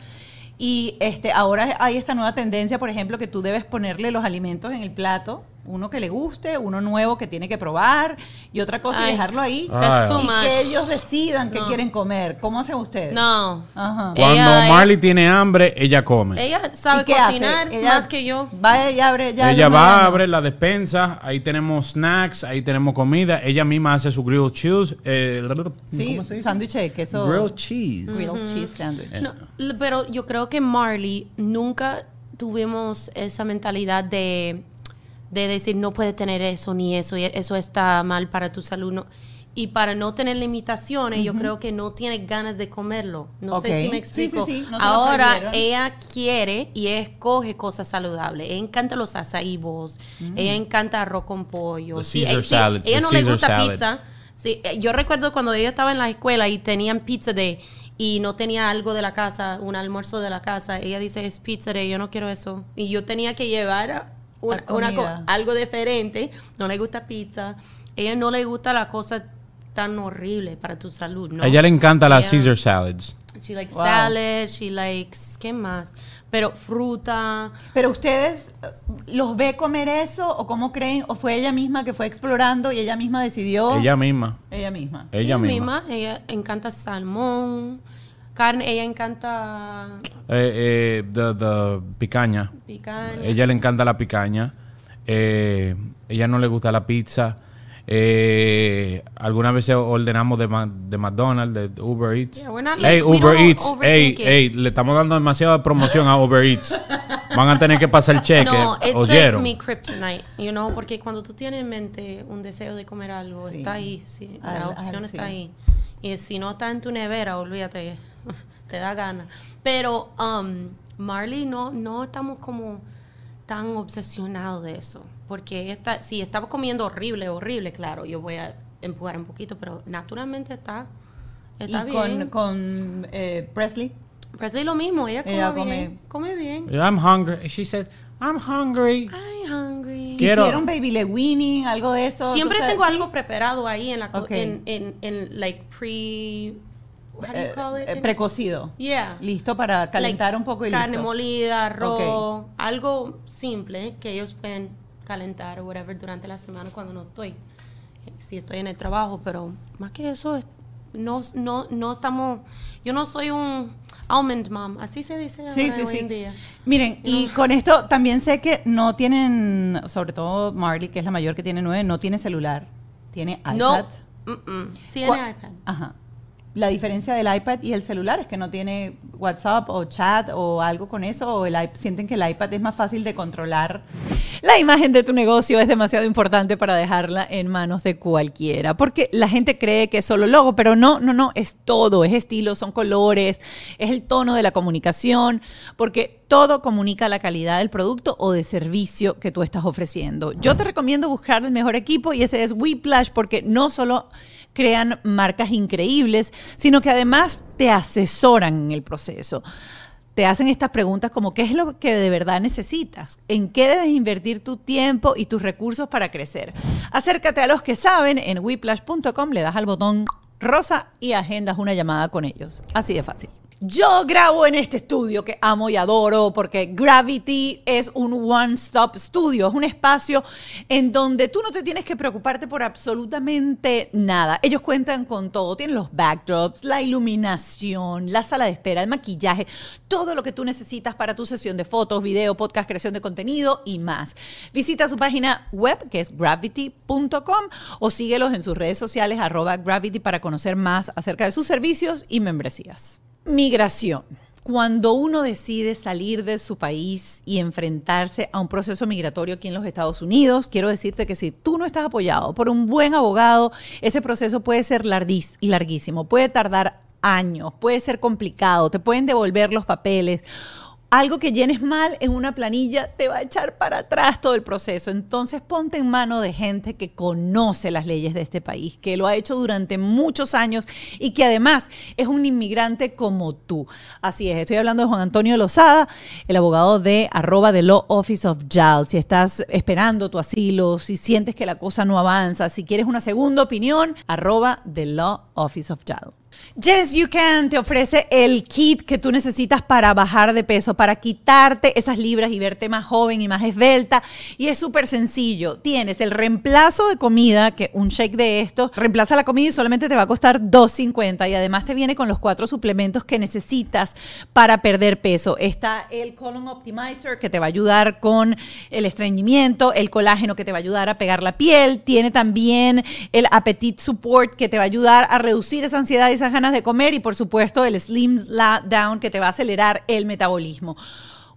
Speaker 3: Y este, ahora hay esta nueva tendencia, por ejemplo, que tú debes ponerle los alimentos en el plato, uno que le guste, uno nuevo que tiene que probar y otra cosa
Speaker 5: Ay,
Speaker 3: dejarlo ahí.
Speaker 4: that's
Speaker 5: too
Speaker 3: y
Speaker 5: much.
Speaker 3: que ellos decidan qué
Speaker 5: No.
Speaker 3: quieren comer. ¿Cómo hacen ustedes?
Speaker 5: No.
Speaker 3: Ajá.
Speaker 4: Cuando
Speaker 5: Ella-
Speaker 4: Marley tiene hambre, ella come.
Speaker 5: Ella sabe
Speaker 3: ¿Y qué hace?
Speaker 5: cocinar
Speaker 3: Ella
Speaker 5: más que yo.
Speaker 3: Va y abre, ya
Speaker 4: ella va,
Speaker 3: una-
Speaker 4: abre la despensa, ahí tenemos snacks, ahí tenemos comida. Ella misma hace su grilled cheese. Eh,
Speaker 3: Sí,
Speaker 4: ¿Cómo se dice?
Speaker 3: sándwich de queso.
Speaker 4: Grilled cheese.
Speaker 3: grilled cheese sandwich.
Speaker 5: No, l- pero yo creo que Marley nunca tuvimos esa mentalidad de, de decir no puedes tener eso ni eso y eso está mal para tu salud. no. y para no tener limitaciones, yo creo que no tiene ganas de comerlo. No sé si me
Speaker 3: Sí, sí,
Speaker 5: explico.
Speaker 3: sí, no se lo
Speaker 5: Ahora ella quiere y escoge cosas saludables. Ella encanta los asaíbos,
Speaker 3: Mm.
Speaker 5: ella encanta arroz con pollo. Sí,
Speaker 4: Caesar
Speaker 5: eh, sí,
Speaker 4: salad,
Speaker 5: ella
Speaker 4: the
Speaker 5: no le gusta
Speaker 4: salad.
Speaker 5: pizza. Sí, eh, yo recuerdo cuando ella estaba en la escuela y tenían pizza day y no tenía algo de la casa, un almuerzo de la casa. Ella dice, es pizza day, yo no quiero eso. Y yo tenía que llevar una, una algo diferente. No le gusta pizza. Ella no le gusta la cosa tan horrible para tu salud, ¿no?
Speaker 4: A ella le encanta las
Speaker 5: Ella-
Speaker 4: Caesar salads.
Speaker 5: She likes
Speaker 3: Wow.
Speaker 5: salad, she likes, ¿qué más? Pero fruta.
Speaker 3: Pero ustedes eh, los ve comer eso o cómo creen o fue ella misma que fue explorando y ella misma decidió
Speaker 4: Ella misma.
Speaker 3: ella misma.
Speaker 4: Ella misma.
Speaker 5: Ella encanta salmón, carne, ella encanta
Speaker 4: Eh, eh, the, the picaña.
Speaker 5: picaña.
Speaker 4: Ella le encanta la picaña. Eh, ella no le gusta la pizza. Eh, algunas veces ordenamos de, Ma- de McDonald's, de Uber Eats.
Speaker 5: Yeah, we're not
Speaker 4: hey,
Speaker 5: like- we
Speaker 4: Uber Eats. Hey, hey, le estamos dando demasiada promoción a Uber Eats. Van a tener que pasar el *laughs* cheque.
Speaker 5: No, it's like
Speaker 4: ¿Oyeron?
Speaker 5: mi kryptonite, you know, porque cuando tú tienes en mente un deseo de comer algo,
Speaker 3: Sí.
Speaker 5: está ahí, sí, la
Speaker 3: al-
Speaker 5: opción está
Speaker 3: sí.
Speaker 5: ahí. Y si no está en tu nevera, olvídate, *laughs* te da gana. Pero um, Marley no, no estamos como tan obsesionados de eso, porque esta, si estaba comiendo horrible, horrible, claro, yo voy a empujar un poquito, pero naturalmente está, está
Speaker 3: y
Speaker 5: bien.
Speaker 3: con, con eh, Presley.
Speaker 5: Presley lo mismo, ella come
Speaker 3: Ella
Speaker 5: bien, come bien.
Speaker 4: I'm hungry. She said, I'm hungry.
Speaker 5: I'm hungry.
Speaker 4: Quiero-
Speaker 3: Hicieron baby le winning, algo de eso.
Speaker 5: Siempre tengo algo preparado ahí en la co-
Speaker 3: Ok.
Speaker 5: en, en, en like pre how do you
Speaker 3: Eh,
Speaker 5: call it?
Speaker 3: eh, precocido.
Speaker 5: Yeah.
Speaker 3: Listo para calentar
Speaker 5: Like,
Speaker 3: un poco y
Speaker 5: carne
Speaker 3: listo.
Speaker 5: molida, arroz, algo simple que ellos pueden calentar o whatever durante la semana cuando no estoy. Si estoy en el trabajo, pero más que eso es- no no no estamos yo no soy un almond mom, así se dice
Speaker 3: Sí,
Speaker 5: ahora
Speaker 3: sí,
Speaker 5: hoy
Speaker 3: sí.
Speaker 5: en día.
Speaker 3: Miren, y con esto también sé que no tienen, sobre todo Marley, que es la mayor que tiene nueve, no tiene celular. Tiene iPad.
Speaker 5: No. Sí, en
Speaker 3: Cua-
Speaker 5: iPad.
Speaker 3: Ajá. La diferencia del iPad y el celular es que no tiene WhatsApp o chat o algo con eso, o el sienten que el iPad es más fácil de controlar. La imagen de tu negocio es demasiado importante para dejarla en manos de cualquiera, porque la gente cree que es solo logo, pero no, no, no, es todo, es estilo, son colores, es el tono de la comunicación, porque todo comunica la calidad del producto o de servicio que tú estás ofreciendo. Yo te recomiendo buscar el mejor equipo y ese es Whiplash porque no solo crean marcas increíbles, sino que además te asesoran en el proceso. Te hacen estas preguntas como qué es lo que de verdad necesitas, en qué debes invertir tu tiempo y tus recursos para crecer. Acércate a los que saben en whiplash.com, le das al botón rosa y agendas una llamada con ellos. Así de fácil. Yo grabo en este estudio que amo y adoro porque Gravity es un one-stop studio, es un espacio en donde tú no te tienes que preocuparte por absolutamente nada. Ellos cuentan con todo, tienen los backdrops, la iluminación, la sala de espera, el maquillaje, todo lo que tú necesitas para tu sesión de fotos, video, podcast, creación de contenido y más. Visita su página web que es gravity.com o síguelos en sus redes sociales arroba gravity para conocer más acerca de sus servicios y membresías. Migración. Cuando uno decide salir de su país y enfrentarse a un proceso migratorio aquí en los Estados Unidos, quiero decirte que si tú no estás apoyado por un buen abogado, ese proceso puede ser larguís- larguísimo, puede tardar años, puede ser complicado, te pueden devolver los papeles. Algo que llenes mal en una planilla te va a echar para atrás todo el proceso. Entonces ponte en mano de gente que conoce las leyes de este país, que lo ha hecho durante muchos años y que además es un inmigrante como tú. Así es, estoy hablando de Juan Antonio Lozada, el abogado de arroba de Law Office of JAL. Si estás esperando tu asilo, si sientes que la cosa no avanza, si quieres una segunda opinión, arroba de Law Office of JAL. Yes You Can te ofrece el kit que tú necesitas para bajar de peso, para quitarte esas libras y verte más joven y más esbelta. Y es súper sencillo. Tienes el reemplazo de comida, que un shake de esto reemplaza la comida y solamente te va a costar $2.50. Y además te viene con los cuatro suplementos que necesitas para perder peso. Está el Colon Optimizer que te va a ayudar con el estreñimiento, el colágeno que te va a ayudar a pegar la piel. Tiene también el Appetite Support que te va a ayudar a reducir esa ansiedad esas ganas de comer y por supuesto el Slim Down que te va a acelerar el metabolismo.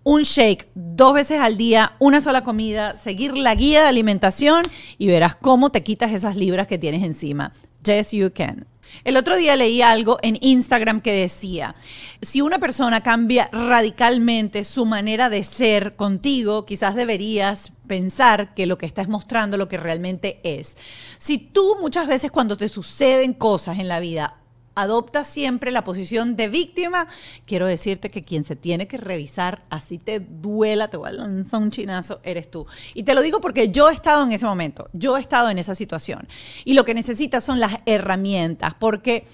Speaker 3: Un shake dos veces al día, una sola comida, seguir la guía de alimentación y verás cómo te quitas esas libras que tienes encima. Yes, you can. El otro día leí algo en Instagram que decía, si una persona cambia radicalmente su manera de ser contigo, quizás deberías pensar que lo que estás mostrando lo que realmente es. Si tú muchas veces cuando te suceden cosas en la vida adoptas siempre la posición de víctima, quiero decirte que quien se tiene que revisar, así te duela, te voy a lanzar un chinazo, eres tú. Y te lo digo porque yo he estado en ese momento, yo he estado en esa situación. Y lo que necesitas son las herramientas, porque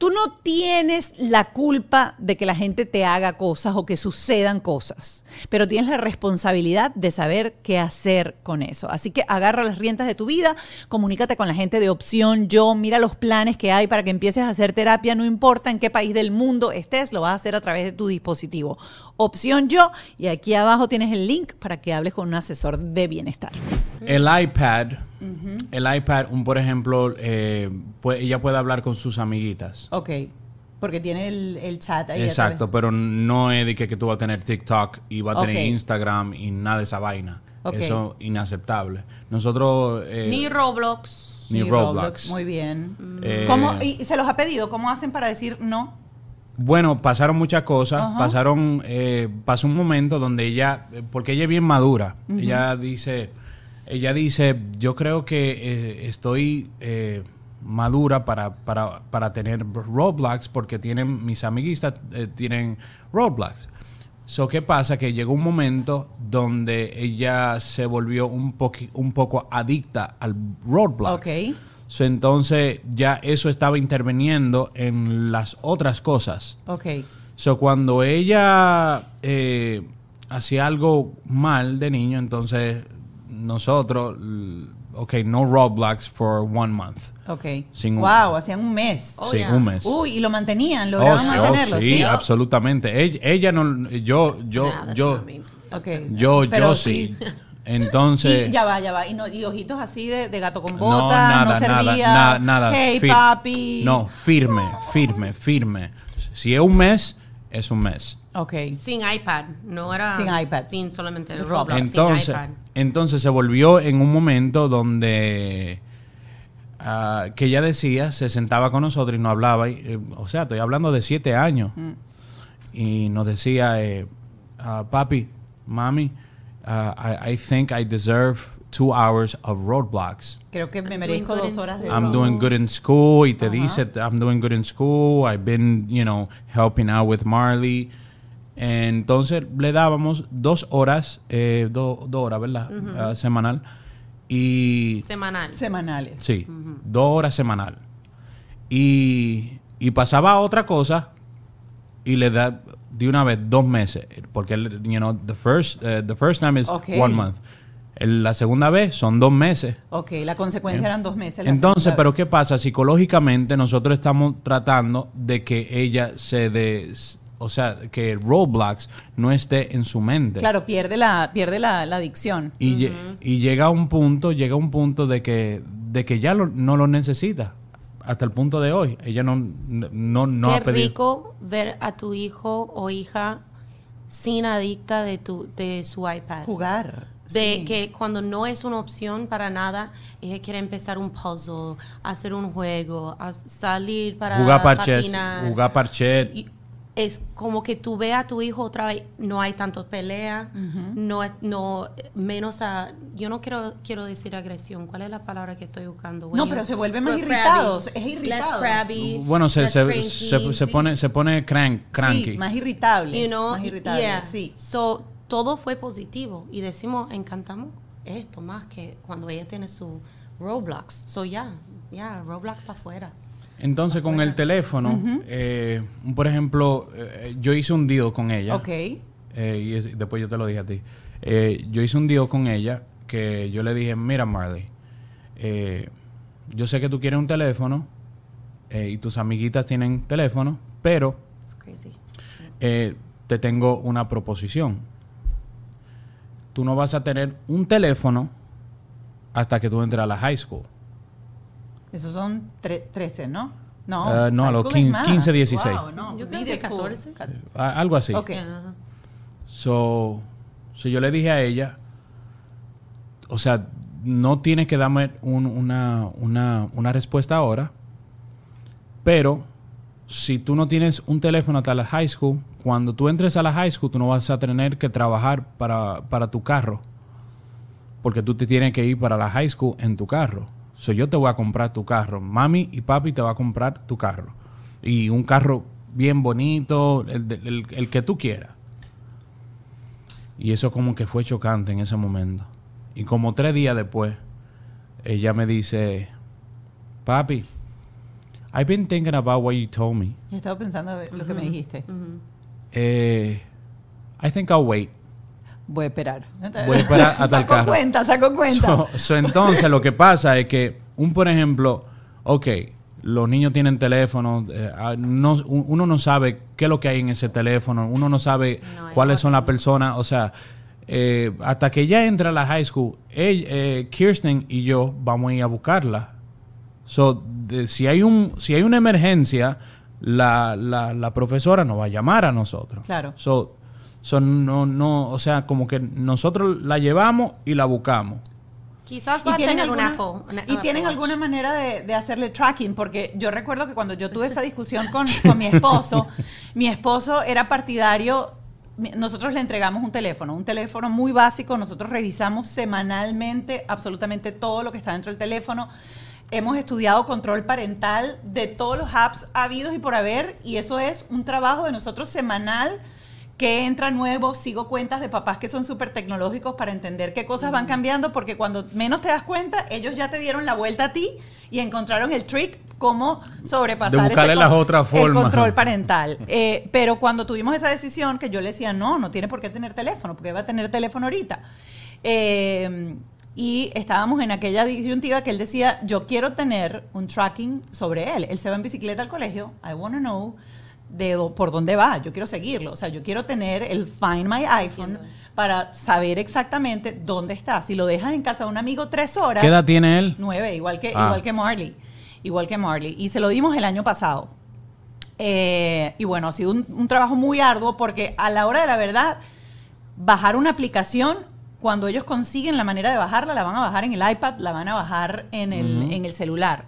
Speaker 3: tú no tienes la culpa de que la gente te haga cosas o que sucedan cosas, pero tienes la responsabilidad de saber qué hacer con eso. Así que agarra las riendas de tu vida, comunícate con la gente de opción yo, mira los planes que hay para que empieces a hacer terapia, no importa en qué país del mundo estés, lo vas a hacer a través de tu dispositivo. Opción yo, y aquí abajo tienes el link para que hables con un asesor de bienestar.
Speaker 4: El iPad, el iPad, un, por ejemplo, eh, puede- ella puede hablar con sus amiguitas.
Speaker 3: Ok, porque tiene el, el chat ahí.
Speaker 4: Exacto, pero no es de que, que tú vas a tener TikTok y vas a tener. Instagram y nada de esa vaina.
Speaker 3: Ok.
Speaker 4: Eso es inaceptable. Nosotros... eh,
Speaker 5: Ni Roblox.
Speaker 4: ni Roblox.
Speaker 3: Muy bien.
Speaker 4: Eh,
Speaker 3: ¿Cómo, ¿Y se los ha pedido? ¿Cómo hacen para decir no?
Speaker 4: Bueno, pasaron muchas cosas. Pasaron, eh, pasó un momento donde ella, porque ella es bien madura. Ella dice, ella dice, yo creo que eh, estoy eh, madura para, para, para tener Roblox porque tienen mis amiguitas eh, tienen Roblox. So, ¿qué pasa? Que llegó un momento donde ella se volvió un, un poco adicta al Roblox.
Speaker 3: Ok.
Speaker 4: So, entonces ya eso estaba interviniendo en las otras cosas.
Speaker 3: Ok.
Speaker 4: So, cuando ella hacía algo mal de niño, entonces nosotros, ok, no Roblox for one month.
Speaker 3: Ok.
Speaker 4: Sin un-
Speaker 3: wow, hacían un mes.
Speaker 5: Oh,
Speaker 4: sí,
Speaker 5: yeah.
Speaker 4: un mes.
Speaker 3: Uy, y lo mantenían,
Speaker 4: Oh,
Speaker 3: lograban
Speaker 4: sí, oh,
Speaker 3: mantenerlo,
Speaker 4: sí,
Speaker 3: ¿sí?
Speaker 4: absolutamente. Ella, ella no, yo, yo,
Speaker 5: Nah,
Speaker 4: yo, yo,
Speaker 3: Pero
Speaker 4: yo sí. Entonces,
Speaker 3: Y ya va, ya va. Y, no, y ojitos así de, de gato con
Speaker 4: no,
Speaker 3: bota, no,
Speaker 4: nada, nada,
Speaker 3: servía.
Speaker 4: nada, nada.
Speaker 3: Hey,
Speaker 4: Fir-
Speaker 3: papi.
Speaker 4: No, firme, firme, firme. Si es un mes, es un mes.
Speaker 3: Ok.
Speaker 5: Sin iPad. No era.
Speaker 3: Sin iPad.
Speaker 5: Sin solamente el
Speaker 3: Roblox.
Speaker 4: Entonces,
Speaker 5: sin iPad.
Speaker 4: entonces se volvió en un momento donde ah, que ella decía, se sentaba con nosotros y no hablaba. y, eh, o sea, estoy hablando de siete años.
Speaker 3: Mm.
Speaker 4: Y nos decía, eh, ah, papi, mami, ah, I, I think I deserve two hours of roadblocks.
Speaker 3: Creo que me
Speaker 5: I'm
Speaker 3: merezco
Speaker 5: doing
Speaker 3: dos
Speaker 5: good in
Speaker 3: horas de...
Speaker 5: school.
Speaker 4: I'm doing good in school y te dice I'm doing good in school. I've been, you know, helping out with Marley. Entonces le dábamos dos horas, eh, do- dos horas, ¿verdad? Ah, semanal. Y
Speaker 5: Semanal.
Speaker 3: Semanales.
Speaker 4: sí, dos horas semanal. Y, y pasaba a otra cosa y le da de una vez dos meses. Porque, you know, the first, eh, the first time is one month. La segunda vez son dos meses.
Speaker 3: Ok, la consecuencia eran dos meses.
Speaker 4: Entonces, pero
Speaker 3: vez.
Speaker 4: ¿qué pasa? Psicológicamente nosotros estamos tratando de que ella se de, o sea, que Roblox no esté en su mente.
Speaker 3: Claro, pierde la, pierde la, la adicción.
Speaker 4: Y, lle- y llega a un punto, llega a un punto de que, de que ya lo- no lo necesita. Hasta el punto de hoy. Ella no, no, no
Speaker 5: Qué
Speaker 4: ha pedido.
Speaker 5: rico ver a tu hijo o hija sin adicta de tu de su iPad.
Speaker 3: Jugar.
Speaker 5: De
Speaker 3: sí.
Speaker 5: que cuando no es una opción para nada, ella quiere empezar un puzzle, hacer un juego, a salir para
Speaker 4: Jugar parches,
Speaker 5: patinar.
Speaker 4: jugar parchet.
Speaker 5: Es como que tú veas a tu hijo otra vez, no hay tanto pelea, no, es- no, menos a, yo no quiero, quiero decir agresión, ¿cuál es la palabra que estoy buscando?
Speaker 3: No,
Speaker 5: When
Speaker 3: pero
Speaker 5: you-
Speaker 3: se vuelven más
Speaker 5: crabby.
Speaker 3: irritados, es
Speaker 5: Less
Speaker 3: irritado.
Speaker 5: crabby,
Speaker 4: Bueno, se,
Speaker 5: less
Speaker 4: se,
Speaker 5: cranky.
Speaker 4: se, se
Speaker 3: sí.
Speaker 4: pone, se pone crank, cranky.
Speaker 3: Sí, más irritables.
Speaker 5: You know,
Speaker 3: más irritables,
Speaker 5: yeah.
Speaker 3: sí.
Speaker 5: So, todo fue positivo y decimos, encantamos esto más que cuando ella tiene su Roblox. So, ya, ya, Roblox para afuera.
Speaker 4: Entonces, con el teléfono, eh, por ejemplo, eh, yo hice un deal con ella.
Speaker 3: Ok.
Speaker 4: Eh, y es- después yo te lo dije a ti. Eh, yo hice un deal con ella que yo le dije, mira Marley, eh, yo sé que tú quieres un teléfono eh, y tus amiguitas tienen teléfono, pero
Speaker 5: It's crazy.
Speaker 4: eh, te tengo una proposición. Tú no vas a tener un teléfono hasta que tú entres a la high school.
Speaker 3: Esos son tre- 13, ¿no? No,
Speaker 4: Ah, no, a los
Speaker 3: school
Speaker 4: 15,
Speaker 3: es más.
Speaker 4: 15, 16.
Speaker 3: Wow, no,
Speaker 5: Yo creo que
Speaker 3: school.
Speaker 5: 14.
Speaker 3: Ca-
Speaker 4: A- algo así.
Speaker 3: Ok.
Speaker 5: Yeah.
Speaker 4: So, so yo le dije a ella, o sea, no tienes que darme un- una, una, una respuesta ahora, Pero si tú no tienes un teléfono hasta la high school, cuando tú entres a la high school, tú no vas a tener que trabajar para, para tu carro. Porque tú te tienes que ir para la high school en tu carro. So, yo te voy a comprar tu carro. Mami y papi te va a comprar tu carro. Y un carro bien bonito, el, el- el que tú quieras. Y eso como que fue chocante en ese momento. Y como tres días después, ella me dice, papi, I've been thinking about what you told me.
Speaker 3: He estado pensando lo que me dijiste.
Speaker 4: Eh, I think I'll wait.
Speaker 3: Voy a esperar.
Speaker 4: Voy a esperar hasta el
Speaker 3: Saco
Speaker 4: carro.
Speaker 3: cuenta, saco cuenta.
Speaker 4: So, so, entonces lo que pasa es que, un por ejemplo, ok, los niños tienen teléfono, eh, ah, no- un- uno no sabe qué es lo que hay en ese teléfono, uno no sabe
Speaker 5: No,
Speaker 4: cuáles son las personas, o sea, eh, hasta que ella entra a la high school, ella- eh, Kirsten y yo vamos a ir a buscarla. So, de- si, hay un, si hay una emergencia, la, la, la profesora nos va a llamar a nosotros.
Speaker 3: Claro.
Speaker 4: So, so, no, no, o sea, como que nosotros la llevamos y la buscamos.
Speaker 5: Quizás va a tener un Apple.
Speaker 3: y tienen
Speaker 5: Watch.
Speaker 3: alguna manera de, de hacerle tracking, porque yo recuerdo que cuando yo tuve esa discusión con, *laughs* con mi esposo, mi esposo era partidario, nosotros le entregamos un teléfono, un teléfono muy básico, nosotros revisamos semanalmente absolutamente todo lo que está dentro del teléfono. Hemos estudiado control parental de todos los apps habidos y por haber, y eso es un trabajo de nosotros semanal que entra nuevo, sigo cuentas de papás que son súper tecnológicos para entender qué cosas van cambiando, porque cuando menos te das cuenta, ellos ya te dieron la vuelta a ti y encontraron el trick cómo sobrepasar
Speaker 4: De buscarle
Speaker 3: ese
Speaker 4: las otras
Speaker 3: el
Speaker 4: formas.
Speaker 3: control parental. *laughs* Eh, pero cuando tuvimos esa decisión, que yo le decía, no, no tiene por qué tener teléfono, porque va a tener teléfono ahorita. Eh, y estábamos en aquella disyuntiva que él decía, yo quiero tener un tracking sobre él. Él se va en bicicleta al colegio, I want to know de do- por dónde va, yo quiero seguirlo. O sea, yo quiero tener el Find My iPhone para saber exactamente dónde está. Si lo dejas en casa de un amigo tres horas...
Speaker 4: ¿Qué edad tiene él?
Speaker 3: Nueve, igual que,
Speaker 4: Ah.
Speaker 3: igual que Marley. Igual que Marley. Y se lo dimos el año pasado. Eh, y bueno, ha sido un, un trabajo muy arduo porque a la hora de la verdad, bajar una aplicación, cuando ellos consiguen la manera de bajarla, la van a bajar en el iPad, la van a bajar en el, en el celular.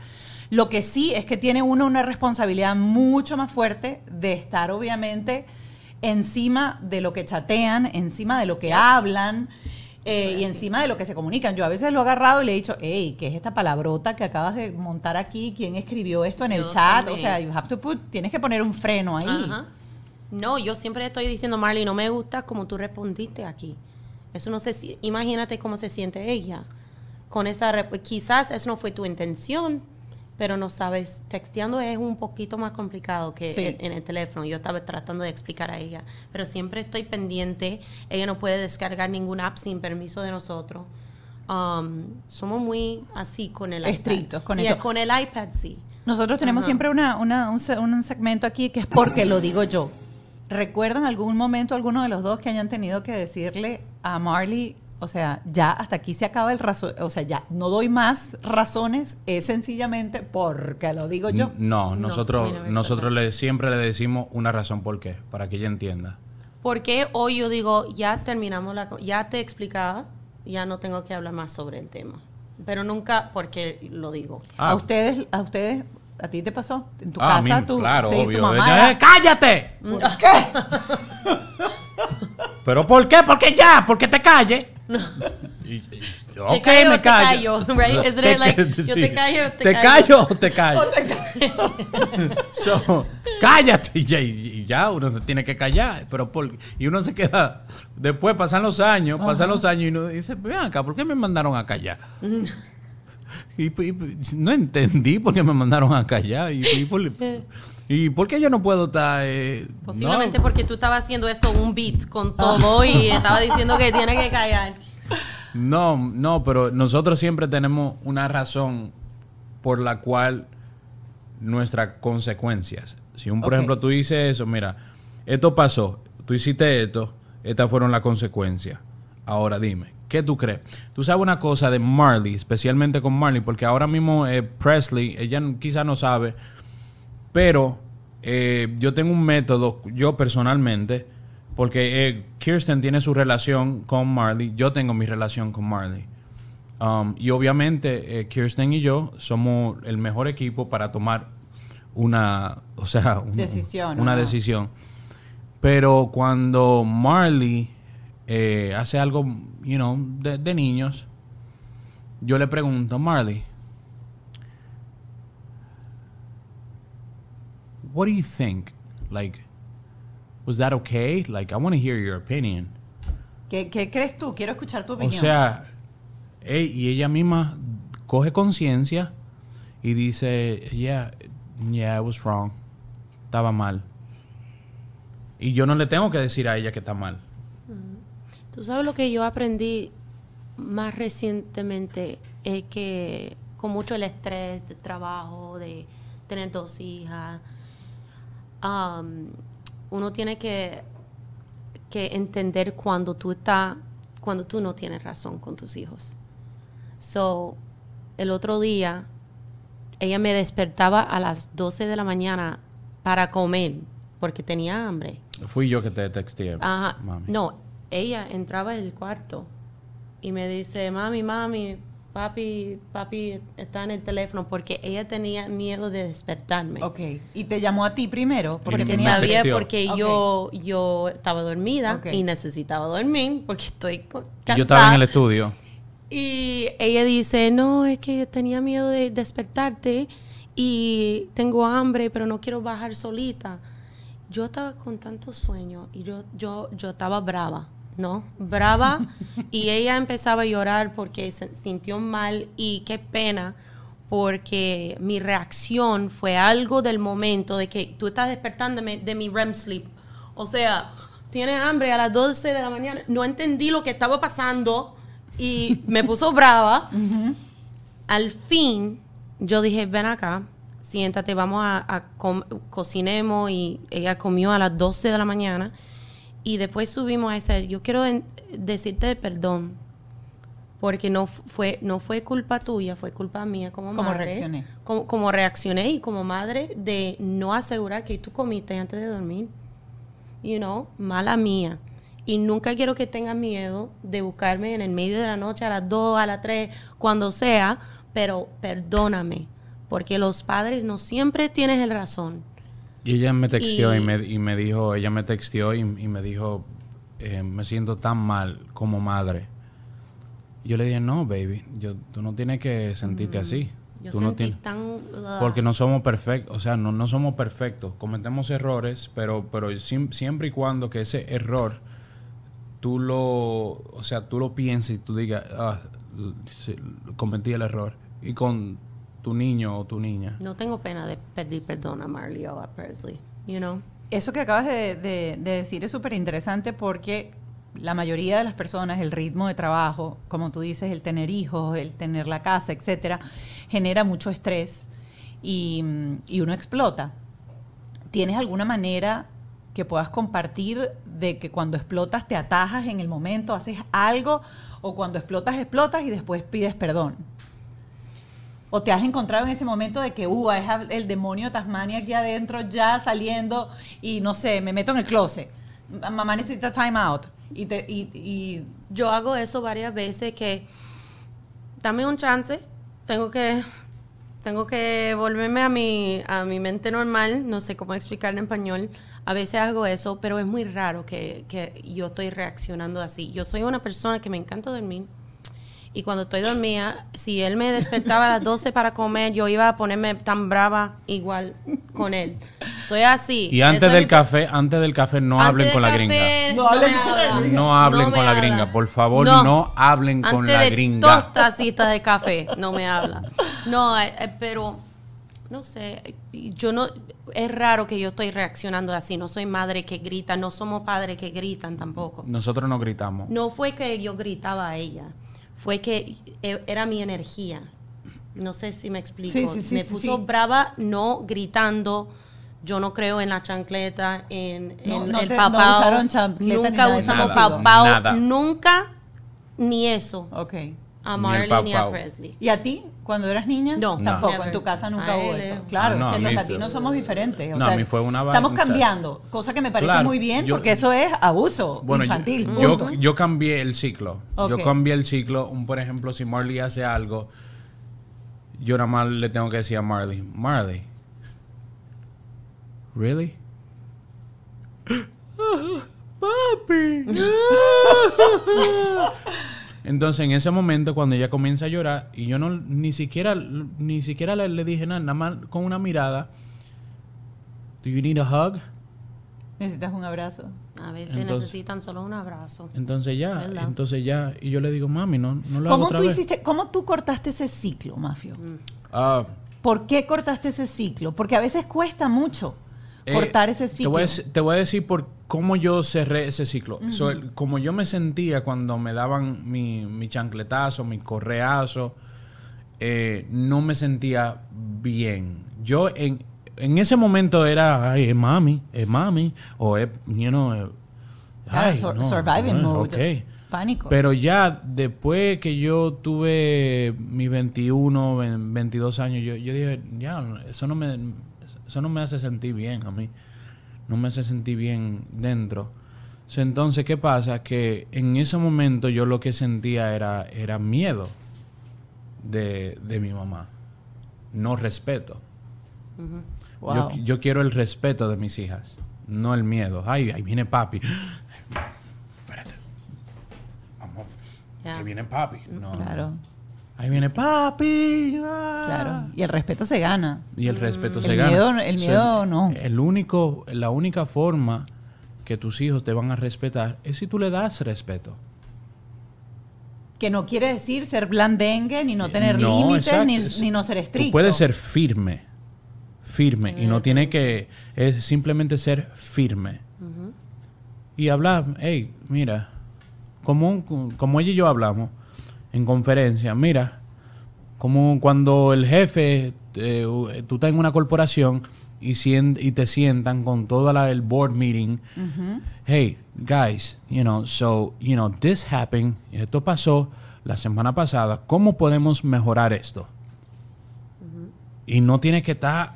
Speaker 3: Lo que sí es que tiene uno una responsabilidad mucho más fuerte de estar obviamente encima de lo que chatean, encima de lo que hablan eh, y encima de lo que se comunican. Yo a veces lo he agarrado y le he dicho, hey, ¿qué es esta palabrota que acabas de montar aquí? ¿Quién escribió esto en el chat?
Speaker 5: también.
Speaker 3: O sea, you have to put, tienes que poner un freno ahí.
Speaker 5: Ajá. No, yo siempre estoy diciendo, Marley, no me gusta como tú respondiste aquí. Eso no sé si, imagínate cómo se siente ella. Con esa, rep- quizás eso no fue tu intención, pero no sabes, texteando es un poquito más complicado que
Speaker 3: Sí.
Speaker 5: en, el teléfono. Yo estaba tratando de explicar a ella, pero siempre estoy pendiente. Ella no puede descargar ningún app sin permiso de nosotros. Um, somos muy así con el
Speaker 3: Estrictos
Speaker 5: iPad.
Speaker 3: con
Speaker 5: Yeah,
Speaker 3: eso.
Speaker 5: Con el iPad sí.
Speaker 3: Nosotros tenemos
Speaker 5: Ajá.
Speaker 3: siempre una, una- un, un segmento aquí que es porque lo digo yo. ¿Recuerdan algún momento alguno de los dos que hayan tenido que decirle a Marley, o sea, ya hasta aquí se acaba el razón, o sea, ya no doy más razones, es sencillamente porque lo digo yo?
Speaker 4: No,
Speaker 5: No,
Speaker 4: nosotros,
Speaker 5: no
Speaker 4: nosotros le, siempre le decimos una razón por qué, para que ella entienda.
Speaker 5: Porque hoy yo digo, ya terminamos la... Ya te explicaba, ya no tengo que hablar más sobre el tema. Pero nunca porque lo digo.
Speaker 3: A ustedes, a ustedes, a ti te pasó en tu
Speaker 4: Ah, a
Speaker 3: casa,
Speaker 4: mí,
Speaker 3: tú,
Speaker 4: claro,
Speaker 3: sí, tu
Speaker 4: obvio.
Speaker 3: mamá
Speaker 4: Eh,
Speaker 3: era-
Speaker 4: ¡Cállate! *laughs* ¿Pero por qué? Porque ya, porque te calles. Y- y- ok,
Speaker 5: Te callo
Speaker 4: me
Speaker 5: te
Speaker 4: callo.
Speaker 5: callo, right? Isn't it like, yo te callo te
Speaker 4: ¿Te
Speaker 5: callo?
Speaker 4: callo o te callo? *laughs* So, cállate y ya, y ya uno se tiene que callar. Pero por, y uno se queda. Después pasan los años, pasan los años y uno dice: Ven acá, ¿por qué me mandaron a callar? *laughs* Y, no entendí por qué me mandaron a callar. Y por, *laughs* y por qué yo no puedo estar. eh,
Speaker 5: Posiblemente
Speaker 4: no?
Speaker 5: porque tú estabas haciendo esto un beat con todo y estaba diciendo que tiene que callar.
Speaker 4: No, no, pero nosotros siempre tenemos una razón por la cual nuestras consecuencias. Si un, por ejemplo, tú dices eso, mira, esto pasó, tú hiciste esto, estas fueron las consecuencias. Ahora dime, ¿qué tú crees? Tú sabes una cosa de Marley, especialmente con Marley, porque ahora mismo eh, Presley, ella quizá no sabe, pero eh, yo tengo un método, yo personalmente, porque eh, Kirsten tiene su relación con Marley, yo tengo mi relación con Marley. Um, y obviamente eh, Kirsten y yo somos el mejor equipo para tomar una, o sea, un-
Speaker 3: Decisión,
Speaker 4: una decisión. Pero cuando Marley hace algo, you know, de, de niños, yo le pregunto, Marley, what do you think? Like, was that okay? Like, I want to hear your opinion.
Speaker 3: ¿Qué, qué crees tú? Quiero escuchar tu
Speaker 4: O
Speaker 3: opinión.
Speaker 4: sea, ey, y ella misma coge conciencia y dice, yeah, yeah, I was wrong. Estaba mal. Y yo no le tengo que decir a ella que está mal.
Speaker 5: Tú sabes lo que yo aprendí más recientemente es que con mucho el estrés de trabajo, de tener dos hijas, um, uno tiene que, que entender cuando tú estás, cuando tú no tienes razón con tus hijos. So, el otro día, ella me despertaba a las 12 de la mañana para comer, porque tenía hambre.
Speaker 4: Fui yo que te texté,
Speaker 5: Ajá.
Speaker 4: mami.
Speaker 5: No, ella entraba en el cuarto y me dice, mami, mami, papi, papi está en el teléfono porque ella tenía miedo de despertarme.
Speaker 3: Ok. ¿Y te llamó a ti primero? Porque
Speaker 5: Porque
Speaker 3: tenía...
Speaker 5: sabía porque yo, yo estaba dormida y necesitaba dormir porque estoy cansada.
Speaker 4: Yo estaba en el estudio.
Speaker 5: Y ella dice, no, es que tenía miedo de despertarte y tengo hambre, pero no quiero bajar solita. Yo estaba con tanto sueño y yo, yo, yo estaba brava, ¿no? Brava y ella empezaba a llorar porque se sintió mal y qué pena porque mi reacción fue algo del momento de que tú estás despertándome de mi REM sleep. O sea, tienes hambre a las 12 de la mañana. No entendí lo que estaba pasando y me puso brava. Al fin, yo dije, ven acá, siéntate, vamos a, cocinemos y ella comió a las 12 de la mañana y después subimos a ese, yo quiero en- decirte perdón porque no fu- fue no fue culpa tuya, fue culpa mía como
Speaker 3: ¿Cómo
Speaker 5: madre.
Speaker 3: reaccioné?
Speaker 5: Como, como reaccioné y como madre de no asegurar que tú comiste antes de dormir. You know, mala mía. Y nunca quiero que tengas miedo de buscarme en el medio de la noche, a las 2, a las 3, cuando sea, pero perdóname, porque los padres no siempre tienes el razón.
Speaker 4: Y ella me texteó y,
Speaker 5: Y-
Speaker 4: me, y me dijo, ella me texteó y, y me dijo, eh, me siento tan mal como madre. Yo le dije, no, baby, yo, tú no tienes que sentirte así.
Speaker 5: Mm, Yo
Speaker 4: Tú no tienes-
Speaker 5: tan...
Speaker 4: Porque no somos perfectos, o sea, no, no somos perfectos. Cometemos errores, pero, pero siem- siempre y cuando que ese error tú lo, o sea, tú lo pienses y tú digas, ah, sí, cometí el error. Y con tu niño o tu niña.
Speaker 5: No tengo pena de pedir perdón a Marley o a Presley, you know.
Speaker 3: Eso que acabas de, de- de decir es súper interesante porque la mayoría de las personas, el ritmo de trabajo, como tú dices, el tener hijos, el tener la casa, etcétera, genera mucho estrés y, y uno explota. ¿Tienes alguna manera que puedas compartir de que cuando explotas te atajas en el momento, haces algo, o cuando explotas, explotas y después pides perdón? ¿O te has encontrado en ese momento de que, uh, es el demonio de Tasmania aquí adentro ya saliendo y no sé, me meto en el closet? Mamá necesita time out. Y, te, y,
Speaker 5: Yo hago eso varias veces que dame un chance, tengo que tengo que volverme a mi a mi mente normal, no sé cómo explicar en español. A veces hago eso, pero es muy raro que, que yo estoy reaccionando así. Yo soy una persona que me encanta dormir. Y cuando estoy dormida, si él me despertaba a las 12 para comer, yo iba a ponerme tan brava igual con él. Soy así.
Speaker 4: Y antes
Speaker 5: es
Speaker 4: del café, antes del café no
Speaker 5: antes
Speaker 4: hablen con la
Speaker 5: café,
Speaker 4: gringa.
Speaker 3: No hablen con la gringa.
Speaker 4: No hablen con la gringa, por favor, no hablen con
Speaker 5: Antes
Speaker 4: la
Speaker 5: de
Speaker 4: gringa.
Speaker 5: Dos tacitas de café, no me habla. No, eh, eh, pero no sé, yo no es raro que yo estoy reaccionando así, no soy madre que grita, no somos padres que gritan tampoco.
Speaker 4: Nosotros no gritamos.
Speaker 5: No fue que yo gritaba a ella, fue que eh, era mi energía. No sé si me explico.
Speaker 3: Sí, sí, sí,
Speaker 5: me
Speaker 3: sí,
Speaker 5: puso
Speaker 3: sí.
Speaker 5: brava, no gritando. Yo no creo en la chancleta, en,
Speaker 3: No,
Speaker 5: en
Speaker 3: no
Speaker 5: el
Speaker 3: te- no usaron chancleta ni
Speaker 5: Nunca usamos papao.
Speaker 4: Nada.
Speaker 5: Nunca, ni eso.
Speaker 3: ok.
Speaker 5: A Marley ni a. Presley.
Speaker 3: ¿Y a ti, cuando eras niña?
Speaker 5: No.
Speaker 3: Tampoco,
Speaker 5: Never.
Speaker 3: en tu casa nunca hubo eso. Claro,
Speaker 4: Ah, no,
Speaker 3: es que
Speaker 4: a
Speaker 3: los latinos somos diferentes. o
Speaker 4: No, a mí fue una
Speaker 3: Estamos cambiando, cosa que me parece
Speaker 4: Claro,
Speaker 3: muy bien,
Speaker 4: yo-
Speaker 3: porque eso es abuso
Speaker 4: Bueno,
Speaker 3: infantil.
Speaker 4: yo, yo cambié el ciclo. Yo cambié el ciclo. Un, por ejemplo, si Marley hace algo, yo nada más le tengo que decir a Marley, Marley, ¿really? *gasps* *laughs* Papi. *laughs* Entonces, en ese momento, cuando ella comienza a llorar, y yo no ni siquiera, ni siquiera le, le dije nada, nada más con una mirada. Do you need a hug?
Speaker 3: Necesitas un abrazo.
Speaker 5: A veces
Speaker 4: Entonces-
Speaker 5: necesitan solo un abrazo.
Speaker 4: Entonces ya,
Speaker 5: ¿Verdad?
Speaker 4: entonces ya, y yo le digo, mami, no, no lo hago
Speaker 3: ¿Cómo
Speaker 4: otra
Speaker 3: tú
Speaker 4: vez.
Speaker 3: hiciste, cómo tú cortaste ese ciclo, Mafio?
Speaker 4: Ah,
Speaker 3: ¿Por qué cortaste ese ciclo? Porque a veces cuesta mucho
Speaker 4: eh,
Speaker 3: cortar ese
Speaker 4: Te
Speaker 3: ciclo.
Speaker 4: voy, a, dec- te voy a decir por cómo yo cerré ese ciclo. So, el- como yo me sentía cuando me daban mi, mi chancletazo, mi correazo, eh, no me sentía bien. Yo en, en ese momento era, ay, es mami, es mami, o es, you know, eh, ay, no,
Speaker 3: surviving
Speaker 4: bueno,
Speaker 3: mode.
Speaker 4: ok.
Speaker 3: Pánico.
Speaker 4: Pero ya después que yo tuve mis 21, ve- 22 años, yo, yo dije, ya, eso no, me, eso no me hace sentir bien a mí. No me hace sentir bien dentro. Entonces, ¿qué pasa? Que en ese momento yo lo que sentía era, era miedo de, de mi mamá. No respeto.
Speaker 3: Wow.
Speaker 4: Yo, yo quiero el respeto de mis hijas, no el miedo. Ay, ahí viene papi. Espérate. Vamos. Que viene papi. No, no. Ahí viene papi. ah.
Speaker 3: claro. Y el respeto se gana.
Speaker 4: Y el respeto
Speaker 3: El
Speaker 4: se gana.
Speaker 3: miedo- el
Speaker 4: O sea,
Speaker 3: miedo no.
Speaker 4: El único, la única forma que tus hijos te van a respetar es si tú le das respeto.
Speaker 3: Que no quiere decir ser blandengue, ni no tener
Speaker 4: No,
Speaker 3: límites,
Speaker 4: exacto.
Speaker 3: ni, no ser estricto.
Speaker 4: Tú puedes ser firme, firme, y no tiene que, es simplemente ser firme. Y hablar, hey, mira, como, un- como ella y yo hablamos en conferencia, mira, como cuando el jefe, eh, u- tú estás en una corporación y, sien- y te sientan con todo la- el board meeting, hey, guys, you know, so, you know, this happened, esto pasó la semana pasada, ¿cómo podemos mejorar esto? Y no tienes que estar,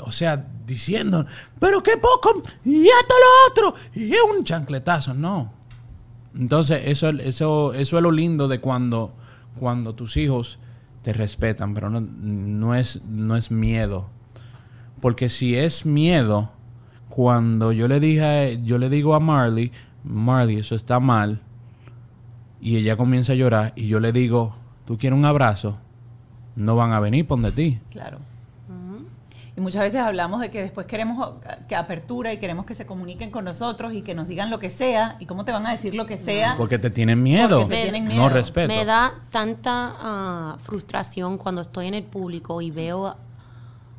Speaker 4: o sea, diciendo, pero qué poco, y esto lo otro, y es un chancletazo, no. Entonces, eso, eso, eso es lo lindo de cuando, cuando tus hijos te respetan, pero no, no, es, no es miedo. Porque si es miedo, cuando yo le dije, yo le digo a Marley, Marley, eso está mal, y ella comienza a llorar, y yo le digo, ¿tú quieres un abrazo? No van a venir por donde ti.
Speaker 3: Claro. Y muchas veces hablamos de que después queremos que apertura y queremos que se comuniquen con nosotros y que nos digan lo que sea. ¿Y cómo te van a decir lo que sea?
Speaker 4: Porque te tienen miedo.
Speaker 3: Porque te tienen
Speaker 4: No
Speaker 3: miedo.
Speaker 4: respeto.
Speaker 5: Me da tanta ah, frustración cuando estoy en el público y veo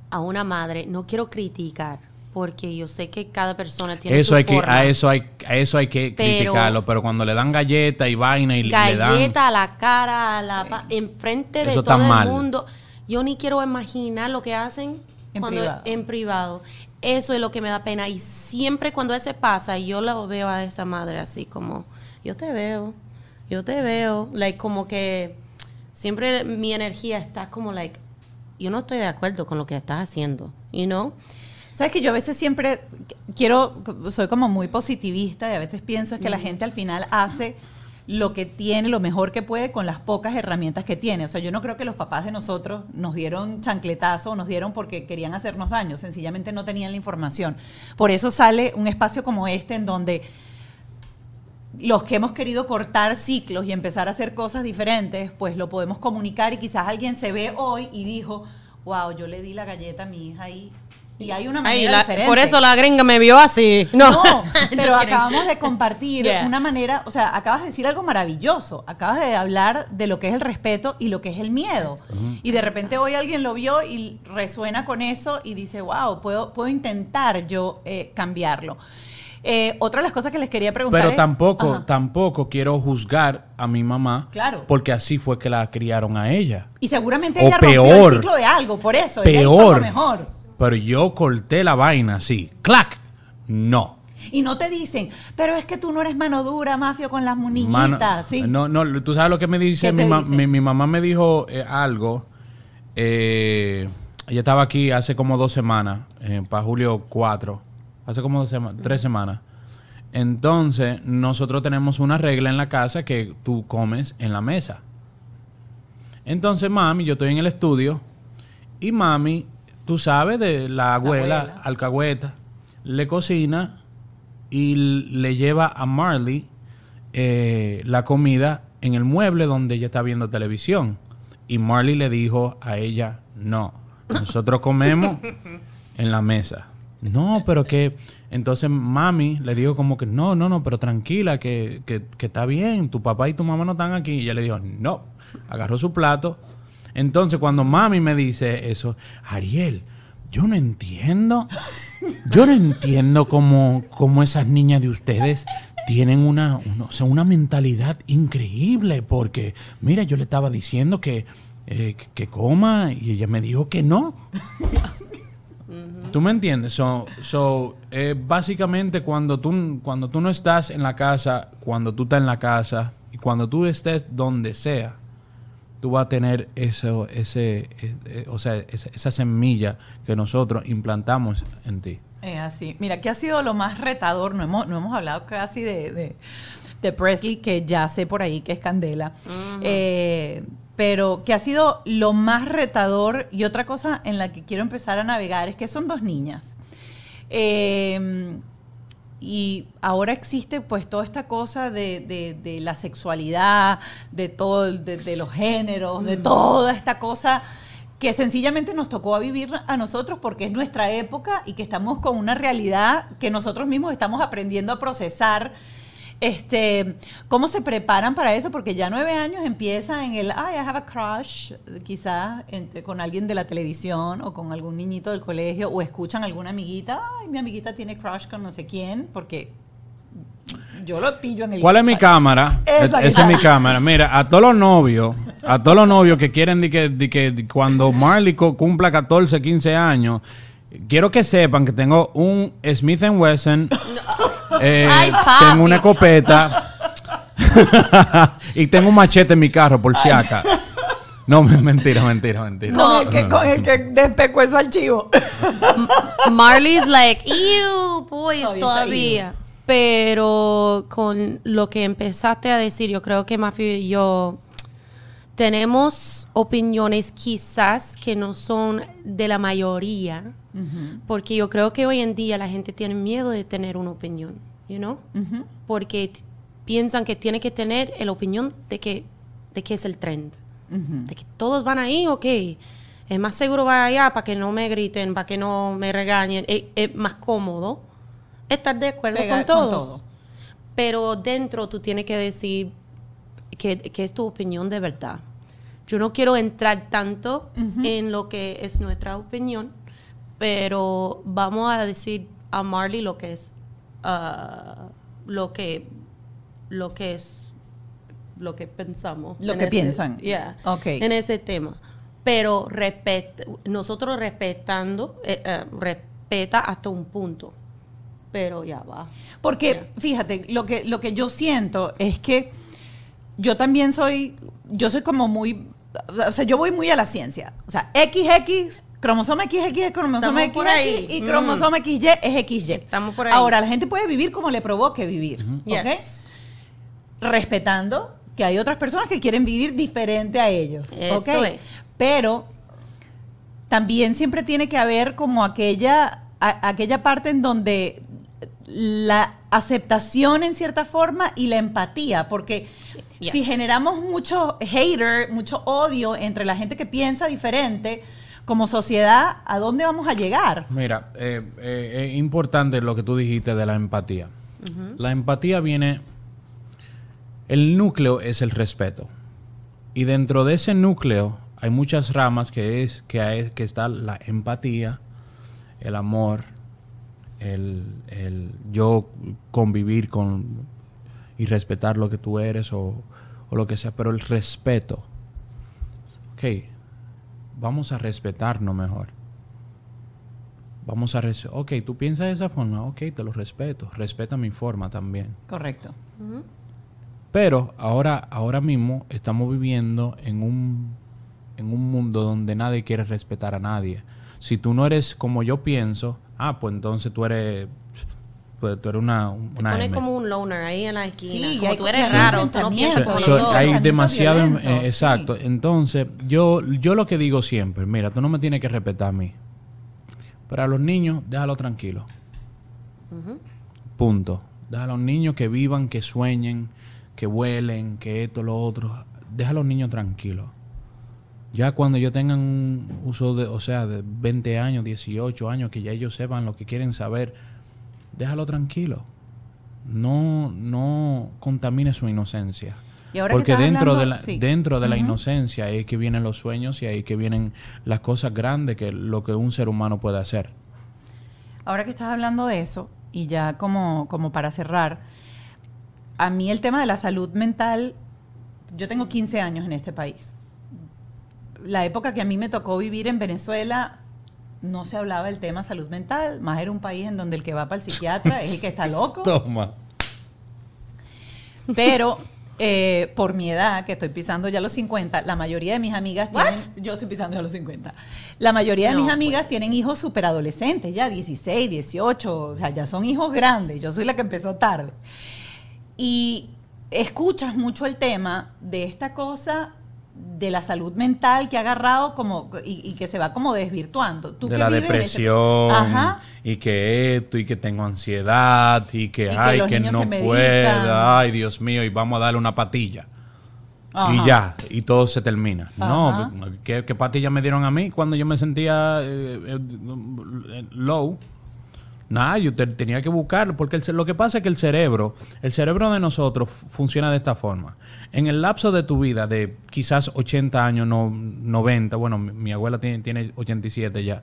Speaker 5: a, una madre. No quiero criticar, porque yo sé que cada persona tiene
Speaker 4: Eso
Speaker 5: su
Speaker 4: hay que,
Speaker 5: forma.
Speaker 4: a eso hay, a eso hay que
Speaker 5: Pero-
Speaker 4: criticarlo, pero cuando le dan galleta y vaina y le dan
Speaker 5: Galleta a la cara, a la pa- enfrente de todo
Speaker 4: mal.
Speaker 5: el mundo. Yo ni quiero imaginar lo que hacen
Speaker 3: En
Speaker 5: cuando-
Speaker 3: privado.
Speaker 5: en privado. Eso es lo que me da pena. Y siempre cuando eso pasa, yo la veo a esa madre así como, yo te veo, yo te veo. Like, como que siempre mi energía está como, like, yo no estoy de acuerdo con lo que estás haciendo, you know?
Speaker 3: Sabes que yo a veces siempre quiero, soy como muy positivista y a veces pienso es que la gente al final hace lo que tiene, lo mejor que puede con las pocas herramientas que tiene. O sea, yo no creo que los papás de nosotros nos dieron chancletazo nos dieron porque querían hacernos daño, sencillamente no tenían la información. Por eso sale un espacio como este en donde los que hemos querido cortar ciclos y empezar a hacer cosas diferentes, pues lo podemos comunicar y quizás alguien se ve hoy y dijo, wow, yo le di la galleta a mi hija ahí. Y hay una manera
Speaker 5: Ay, la-
Speaker 3: diferente.
Speaker 5: por eso la gringa me vio así. *laughs* No,
Speaker 3: pero *laughs* acabamos de compartir
Speaker 5: Yeah.
Speaker 3: una manera, o sea, acabas de decir algo maravilloso, acabas de hablar de lo que es el respeto y lo que es el miedo. Y de repente hoy alguien lo vio y resuena con eso y dice, wow, puedo, puedo intentar yo eh, cambiarlo. Eh, otra de las cosas que les quería preguntar
Speaker 4: Pero
Speaker 3: es-
Speaker 4: tampoco,
Speaker 3: Ajá.
Speaker 4: tampoco quiero juzgar a mi mamá.
Speaker 3: Claro.
Speaker 4: Porque así fue que la criaron a ella.
Speaker 3: Y seguramente
Speaker 4: O
Speaker 3: ella rompió
Speaker 4: peor.
Speaker 3: el ciclo de algo, por eso. ella hizo
Speaker 4: Peor.
Speaker 3: lo mejor.
Speaker 4: Pero yo corté la vaina así. ¡Clac! No.
Speaker 3: Y no te dicen, pero es que tú no eres mano dura, mafio, con las niñitas.
Speaker 4: Mano-
Speaker 3: ¿sí?
Speaker 4: No, no, tú sabes lo que me dice,
Speaker 3: ¿Qué
Speaker 4: mi, ma- mi- mi mamá me dijo eh, algo. eh, ella estaba aquí hace como dos semanas, para julio 4, hace como dos sema- tres semanas. Entonces, nosotros tenemos una regla en la casa que tú comes en la mesa. Entonces, mami, yo estoy en el estudio y mami, tú sabes de la abuela,
Speaker 3: abuela.
Speaker 4: alcahueta. le cocina y le lleva a Marley eh, la comida en el mueble donde ella está viendo televisión. Y Marley le dijo a ella, no, nosotros comemos *laughs* en la mesa. No, pero que... Entonces mami le dijo como que, no, no, no, pero tranquila, que, que, que está bien, tu papá y tu mamá no están aquí. Y ella le dijo, no, agarró su plato. Entonces cuando mami me dice eso, Ariel, yo no entiendo, yo no entiendo cómo, cómo esas niñas de ustedes tienen una, una- mentalidad increíble, porque, mira, yo le estaba diciendo que, eh, que coma y ella me dijo que no. ¿Tú me entiendes? So, so, eh, básicamente cuando tú, cuando tú no estás en la casa, cuando tú estás en la casa y cuando tú estés donde sea, tú vas a tener eso, ese, eh, eh, o sea, esa, esa semilla que nosotros implantamos en ti.
Speaker 3: Es así. Mira, ¿qué ha sido lo más retador? No hemos, no hemos hablado casi de, de, de Presley, que ya sé por ahí que es Candela. Eh, pero ¿qué ha sido lo más retador? Y otra cosa en la que quiero empezar a navegar es que son dos niñas. Eh, y ahora existe pues toda esta cosa de, de- de la sexualidad, de todo, de, de los géneros, de toda esta cosa que sencillamente nos tocó a vivir a nosotros porque es nuestra época y que estamos con una realidad que nosotros mismos estamos aprendiendo a procesar. Este, ¿Cómo se preparan para eso? Porque ya nueve años empieza en el, ay, I have a crush, quizás entre- con alguien de la televisión o con algún niñito del colegio, o escuchan a alguna amiguita, ay, mi amiguita tiene crush con no sé quién, porque yo lo pillo en el...
Speaker 4: ¿Cuál es mi cámara?
Speaker 3: Esa
Speaker 4: Esa es mi cámara. Mira, a todos los novios, a todos los novios que quieren de que, de que de cuando Marley cumpla 14, 15 años, quiero que sepan que tengo un Smith Wesson, *laughs* eh,
Speaker 5: Ay,
Speaker 4: tengo una escopeta *laughs* y tengo un machete en mi carro por si acá. No, me- mentira, mentira, mentira.
Speaker 3: Con el que, con el que despecó ese archivo.
Speaker 5: Marley's like, ew, boys,
Speaker 3: Todavía.
Speaker 5: Pero con lo que empezaste a decir, yo creo que Mafia y yo tenemos opiniones quizás que no son de la mayoría, porque yo creo que hoy en día la gente tiene miedo de tener una opinión, you know? Porque piensan que tiene que tener la opinión de que, de que es el trend, de que todos van ahí, ok. Es más seguro va allá para que no me griten, para que no me regañen. Es, es más cómodo estar de acuerdo
Speaker 3: Pegar
Speaker 5: con
Speaker 3: con
Speaker 5: todos.
Speaker 3: todo.
Speaker 5: Pero dentro tú tienes que decir que, que es tu opinión de verdad. Yo no quiero entrar tanto en lo que es nuestra opinión, pero vamos a decir a Marley lo que es ah, lo que lo que es lo que pensamos
Speaker 3: Lo que
Speaker 5: ese-
Speaker 3: piensan.
Speaker 5: yeah,
Speaker 3: Ok.
Speaker 5: en ese tema pero respet- nosotros respetando eh, eh, respeta hasta un punto pero ya va
Speaker 3: Porque, fíjate, lo que, lo que yo siento es que yo también soy, yo soy como muy, o sea, yo voy muy a la ciencia. O sea, XX, cromosoma XX es cromosoma
Speaker 5: Estamos por
Speaker 3: XX y
Speaker 5: Mm.
Speaker 3: cromosoma XY es XY.
Speaker 5: Estamos por ahí.
Speaker 3: Ahora, la gente puede vivir como le provoque vivir, ¿ok?
Speaker 5: Yes.
Speaker 3: Respetando que hay otras personas que quieren vivir diferente a ellos,
Speaker 5: Eso
Speaker 3: ¿ok?
Speaker 5: es.
Speaker 3: Pero también siempre tiene que haber como aquella, a- aquella parte en donde la aceptación en cierta forma y la empatía, porque
Speaker 5: Yes.
Speaker 3: si generamos mucho hater, mucho odio entre la gente que piensa diferente, como sociedad, ¿a dónde vamos a llegar?
Speaker 4: Mira, eh, eh, es importante lo que tú dijiste de la empatía. La empatía viene, el núcleo es el respeto. Y dentro de ese núcleo hay muchas ramas que es que, hay, que está la empatía, el amor, el, el yo convivir con y respetar lo que tú eres o, o lo que sea, pero el respeto. Ok, vamos a respetarnos mejor. Vamos a res ok, tú piensas de esa forma, ok, te lo respeto, respeta mi forma también.
Speaker 3: Correcto.
Speaker 4: Pero ahora, ahora mismo estamos viviendo en un, en un mundo donde nadie quiere respetar a nadie. Si tú no eres como yo pienso, ah, pues entonces tú eres, pues tú eres una,
Speaker 5: te
Speaker 4: una
Speaker 5: pone como un loner ahí en la esquina
Speaker 3: Sí,
Speaker 5: como
Speaker 3: hay-
Speaker 5: tú eres raro tú no piensas como
Speaker 4: so-
Speaker 5: nosotros
Speaker 4: hay demasiado,
Speaker 3: violentos,
Speaker 4: eh,
Speaker 3: sí.
Speaker 4: exacto. Entonces, yo, yo lo que digo siempre, mira, tú no me tienes que respetar a mí. Pero a los niños, déjalo tranquilo. Punto. Deja a los niños que vivan, que sueñen, que vuelen, que esto, lo otro. Deja a los niños tranquilos. Ya cuando ellos tengan un uso de, o sea, de 20 años, 18 años, que ya ellos sepan lo que quieren saber, déjalo tranquilo. No, no contamine su inocencia.
Speaker 3: Y ahora que
Speaker 4: Porque dentro de la,
Speaker 3: sí.
Speaker 4: dentro de la inocencia es que vienen los sueños y ahí que vienen las cosas grandes que lo que un ser humano puede hacer.
Speaker 3: Ahora que estás hablando de eso, y ya como, como para cerrar, a mí el tema de la salud mental, yo tengo 15 años en este país. La época que a mí me tocó vivir en Venezuela, no se hablaba del tema salud mental, más era un país en donde el que va para el psiquiatra es el que está *laughs* loco.
Speaker 4: Toma.
Speaker 3: Pero eh, por mi edad, que estoy pisando ya los 50, la mayoría de mis amigas
Speaker 5: What?
Speaker 3: tienen. Yo estoy pisando ya los 50. La mayoría de
Speaker 5: No,
Speaker 3: mis amigas
Speaker 5: pues.
Speaker 3: tienen hijos superadolescentes, ya 16, 18, o sea, ya son hijos grandes. Yo soy la que empezó tarde. Y escuchas mucho el tema de esta cosa de la salud mental que ha agarrado como y, y que se va como desvirtuando. Tú
Speaker 4: de
Speaker 3: que
Speaker 4: la depresión
Speaker 3: Ajá.
Speaker 4: y que esto y que tengo ansiedad y que
Speaker 3: Y
Speaker 4: ay que no pueda ay Dios mío y vamos a darle una patilla
Speaker 3: Ajá.
Speaker 4: y ya y todo se termina
Speaker 3: Ajá.
Speaker 4: no ¿qué, qué patilla me dieron a mí cuando yo me sentía eh, eh, low Nada, yo te- tenía que buscarlo, porque lo que pasa es que el cerebro, el cerebro de nosotros fu- funciona de esta forma. En el lapso de tu vida, de quizás 80 años, no, 90, bueno, mi, mi abuela tiene, tiene 87 ya.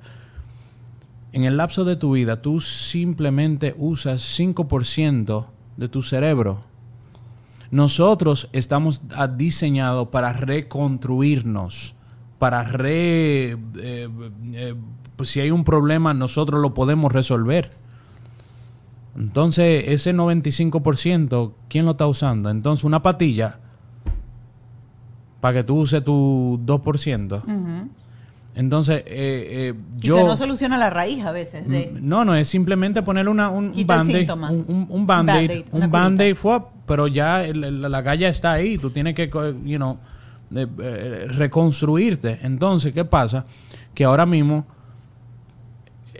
Speaker 4: En el lapso de tu vida, tú simplemente usas 5% de tu cerebro. Nosotros estamos ah, diseñados para reconstruirnos, para re... eh, eh, pues si hay un problema, nosotros lo podemos resolver. Entonces, ese 95%, ¿quién lo está usando? Entonces, una patilla para que tú uses tu 2%. Entonces, eh, eh, yo...
Speaker 3: no soluciona la raíz a veces. De,
Speaker 4: Mm, No, no, es simplemente ponerle una, un, band-aid. Un, band-aid. Un band-aid fue, pero ya el- la galla está ahí. Tú tienes que, you know, eh, eh, reconstruirte. Entonces, ¿qué pasa? Que ahora mismo,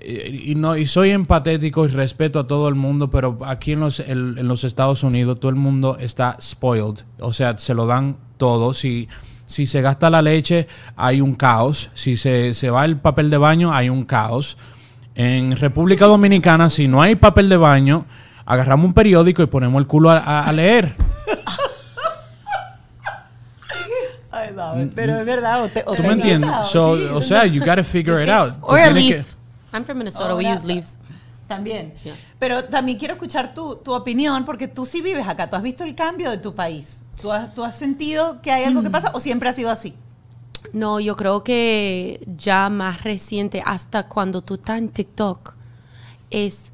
Speaker 4: y, no, y soy empatético y respeto a todo el mundo, pero aquí en los, el- en los Estados Unidos todo el mundo está spoiled. O sea, se lo dan todo. Si, si se gasta la leche, hay un caos. Si se, se va el papel de baño, hay un caos. En República Dominicana, si no hay papel de baño, agarramos un periódico y ponemos el culo a, a- a leer.
Speaker 3: Ay, no, pero es verdad. O te, o
Speaker 4: ¿Tú me entiendes?
Speaker 3: o
Speaker 4: So,
Speaker 3: sí,
Speaker 4: o sea, you gotta figure it out.
Speaker 5: Or a. I'm from Minnesota. we
Speaker 3: Ahora-
Speaker 5: use leaves.
Speaker 3: También.
Speaker 5: Yeah.
Speaker 3: Pero también quiero escuchar tu, tu opinión, porque tú sí vives acá. ¿Tú has visto el cambio de tu país? ¿Tú has, tú has sentido que hay algo que pasa o siempre ha sido así?
Speaker 5: No, yo creo que ya más reciente, hasta cuando tú estás en TikTok, es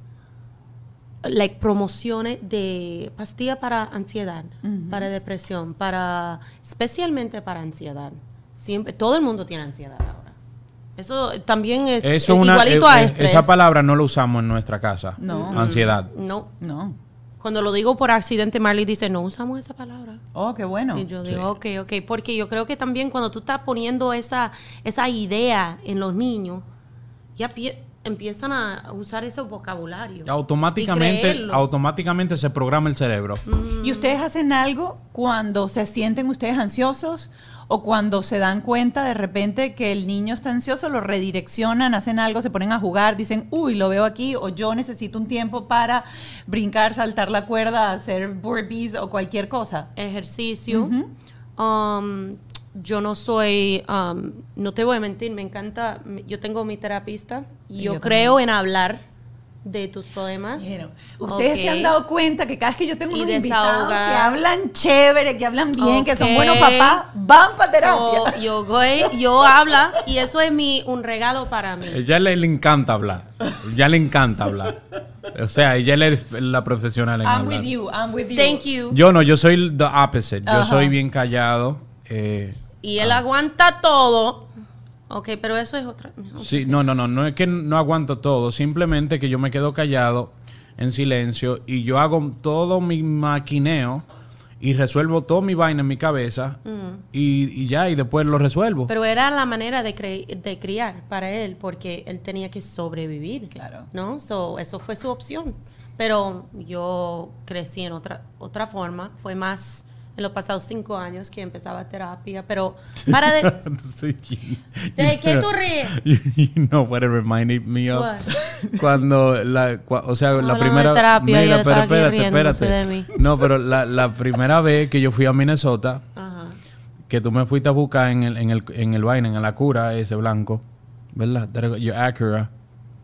Speaker 5: like promociones de pastillas para ansiedad, para depresión, para especialmente para ansiedad. Siempre, todo el mundo tiene ansiedad ahora. Eso también es,
Speaker 4: Eso
Speaker 5: es
Speaker 4: una,
Speaker 5: igualito
Speaker 4: eh,
Speaker 5: a
Speaker 4: eh,
Speaker 5: estrés.
Speaker 4: esa palabra no la usamos en nuestra casa.
Speaker 3: No.
Speaker 4: Ansiedad.
Speaker 5: No.
Speaker 3: No.
Speaker 5: Cuando lo digo por accidente, Marley dice, no usamos esa palabra.
Speaker 3: Oh, qué bueno.
Speaker 5: Y yo digo, ok, ok, porque yo creo que también cuando tú estás poniendo esa, esa idea en los niños, ya pie- empiezan a usar ese vocabulario. Y
Speaker 4: Automáticamente, automáticamente se programa el cerebro.
Speaker 3: ¿Y ustedes hacen algo cuando se sienten ustedes ansiosos o cuando se dan cuenta de repente que el niño está ansioso, lo redireccionan, hacen algo, se ponen a jugar, dicen, uy, lo veo aquí, o yo necesito un tiempo para brincar, saltar la cuerda, hacer burpees o cualquier cosa?
Speaker 5: Ejercicio. Um, yo no soy, um, no te voy a mentir, me encanta, yo tengo mi terapista y yo creo en hablar de tus problemas.
Speaker 3: Bueno, ustedes se han dado cuenta que cada vez que yo tengo unos invitados que hablan chévere, que hablan bien, que son buenos papás, van para terapia.
Speaker 5: So, yo voy, yo habla y eso es mi, un regalo para mí.
Speaker 4: Ella le, le encanta hablar. Ya le encanta hablar. O sea, ella es la profesional en
Speaker 3: I'm
Speaker 4: hablar.
Speaker 3: with you, I'm with you.
Speaker 5: Thank you.
Speaker 4: Yo no, yo soy the opposite. Yo soy bien callado. eh,
Speaker 5: Y él aguanta todo. Ok, pero eso es otra.
Speaker 4: sí, no, no, no, no es que no aguanto todo. Simplemente que yo me quedo callado, en silencio, y yo hago todo mi maquineo y resuelvo todo mi vaina en mi cabeza y, y ya, y después lo resuelvo.
Speaker 5: Pero era la manera de, cre- de criar para él, porque él tenía que sobrevivir.
Speaker 3: Claro.
Speaker 5: ¿No? So, eso fue su opción. Pero yo crecí en otra, otra forma. Fue más en los pasados cinco años que empezaba terapia. Pero para de... *laughs* ¿De qué tú ríes? *laughs*
Speaker 4: You know what it reminded me of?
Speaker 5: What?
Speaker 4: Cuando la, cua- o sea, la
Speaker 5: Hablando de
Speaker 4: primera
Speaker 5: terapia,
Speaker 4: Mira, pero espérate, espérate.
Speaker 5: de mí.
Speaker 4: No, pero la, la primera vez que yo fui a Minnesota,
Speaker 5: Ajá.
Speaker 4: que tú me fuiste a buscar en el, en el, en el vaina, en la cura ese blanco, ¿verdad? Your Acura,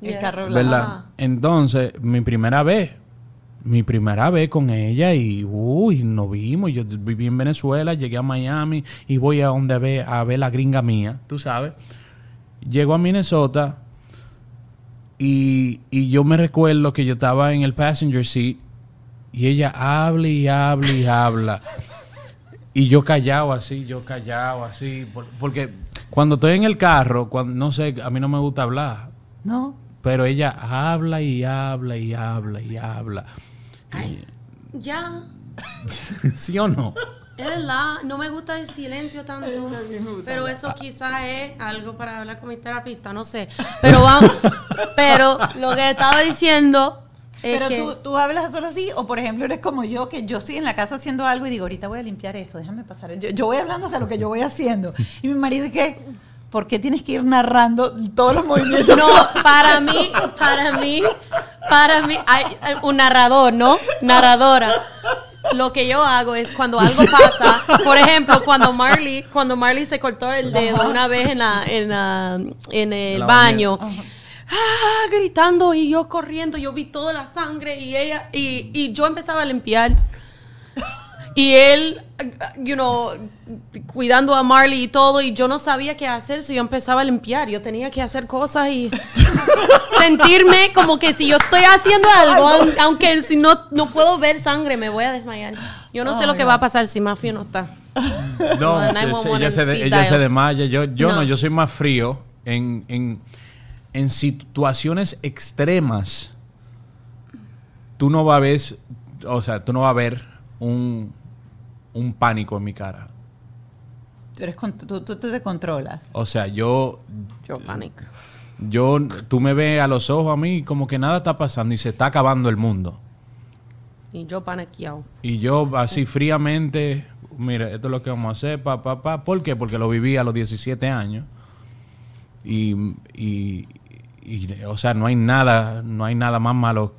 Speaker 3: El carro blanco.
Speaker 4: ¿verdad? Entonces, mi primera vez, mi primera vez con ella y, uy, nos vimos. Yo viví en Venezuela, llegué a Miami y voy a donde ve, a ver la gringa mía, tú sabes. Llego a Minnesota y, y yo me recuerdo que yo estaba en el passenger seat y ella habla y habla y habla. Y yo callado así, yo callado así. por- porque cuando estoy en el carro, cuando, no sé, a mí no me gusta hablar.
Speaker 3: ¿No?
Speaker 4: Pero ella habla y habla y habla y habla.
Speaker 5: Ay, ya. *laughs*
Speaker 4: ¿Sí o no?
Speaker 5: Es verdad, no me gusta el silencio tanto. Pero eso quizás es algo para hablar con mi terapista, no sé. Pero vamos, *laughs* pero lo que estaba diciendo es
Speaker 3: Pero
Speaker 5: que
Speaker 3: tú, tú hablas solo así, o por ejemplo eres como yo, que yo estoy en la casa haciendo algo y digo, ahorita voy a limpiar esto, déjame pasar. Yo, yo voy hablando de lo que yo voy haciendo. Y mi marido, ¿qué? ¿Por qué tienes que ir narrando todos los *laughs* movimientos?
Speaker 5: no, para mí, para mí, para mí hay, hay un narrador, ¿no? Narradora. Lo que yo hago es cuando algo *laughs* pasa, por ejemplo, cuando Marley, cuando Marley se cortó el dedo una vez en la, en la- en el
Speaker 4: la
Speaker 5: baño, ah, gritando y yo corriendo, yo vi toda la sangre y ella y, y yo empezaba a limpiar y él, you know, cuidando a Marley y todo y yo no sabía qué hacer, so yo empezaba a limpiar, yo tenía que hacer cosas y *laughs* sentirme como que si yo estoy haciendo algo, aun- aunque si no, no puedo ver sangre, me voy a desmayar. Yo no sé lo que va a pasar si Mafia no está. *laughs*
Speaker 4: No,
Speaker 5: No,
Speaker 4: ella,
Speaker 5: 911
Speaker 4: ella se, de- ella se desmaya. Yo, yo no.
Speaker 5: No.
Speaker 4: yo soy más frío en, en, en situaciones extremas. Tú no vas a ver, o sea, tú no vas a ver un, un pánico en mi cara.
Speaker 3: Tú, eres con- tú, tú- tú te controlas.
Speaker 4: O sea, yo,
Speaker 5: Yo pánico.
Speaker 4: yo, tú me ves a los ojos a mí como que nada está pasando y se está acabando el mundo.
Speaker 5: Y yo paniqueado.
Speaker 4: Y yo así fríamente, mira, esto es lo que vamos a hacer, pa, pa, pa. ¿Por qué? Porque lo viví a los 17 años. Y, y, y, o sea, no hay nada, no hay nada más malo.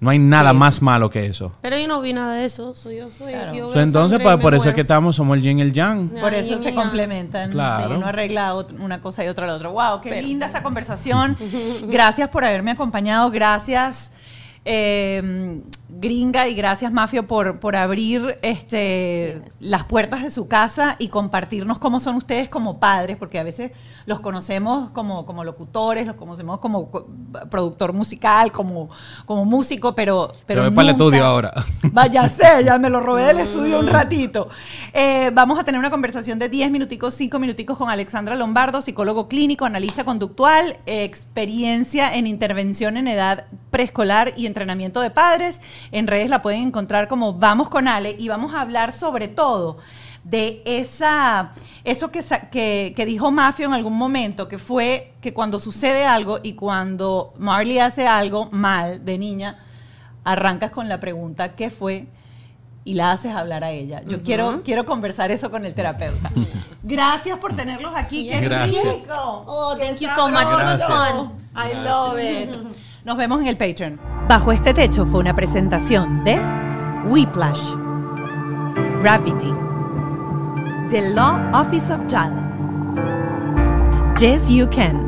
Speaker 4: No hay nada
Speaker 5: Sí.
Speaker 4: más malo que eso.
Speaker 5: Pero yo no vi nada de eso, so yo soy...
Speaker 3: Claro.
Speaker 5: yo
Speaker 4: So, entonces,
Speaker 5: me
Speaker 4: por eso es que estamos, somos el yin y el yang.
Speaker 5: Ya,
Speaker 3: Por eso se complementan.
Speaker 4: Claro.
Speaker 3: Sí, uno arregla una cosa y otra la otra. Wow, qué
Speaker 5: Pero-
Speaker 3: linda esta conversación. *laughs* Gracias por haberme acompañado. Gracias, eh, Gringa, y gracias, Mafio, por, por abrir este, las puertas de su casa y compartirnos cómo son ustedes como padres, porque a veces los conocemos como, como locutores, los conocemos como co- productor musical, como, como músico, pero... pero
Speaker 4: voy para el estudio ahora. *laughs*
Speaker 3: Vaya sé, ya me lo robé del estudio un ratito. Eh, vamos a tener una conversación de 10 minuticos, 5 minuticos con Alexandra Lombardo, psicólogo clínico, analista conductual, eh, experiencia en intervención en edad preescolar y entrenamiento de padres. En redes la pueden encontrar como Vamos con Ale y vamos a hablar sobre todo de esa, eso que, que, que dijo Mafio en algún momento, que fue que cuando sucede algo y cuando Marley hace algo mal de niña, arrancas con la pregunta ¿qué fue? y la haces hablar a ella. Yo quiero, quiero conversar eso con el terapeuta. Gracias por tenerlos aquí. ¡Qué
Speaker 4: Gracias.
Speaker 3: rico!
Speaker 5: Oh,
Speaker 3: ¡Qué
Speaker 5: thank you so much. This was
Speaker 4: Gracias.
Speaker 5: fun.
Speaker 3: I love it. Nos vemos en el Patreon. Bajo este techo fue una presentación de Whiplash, Gravity, The Law Office of JAL, Yes You Can.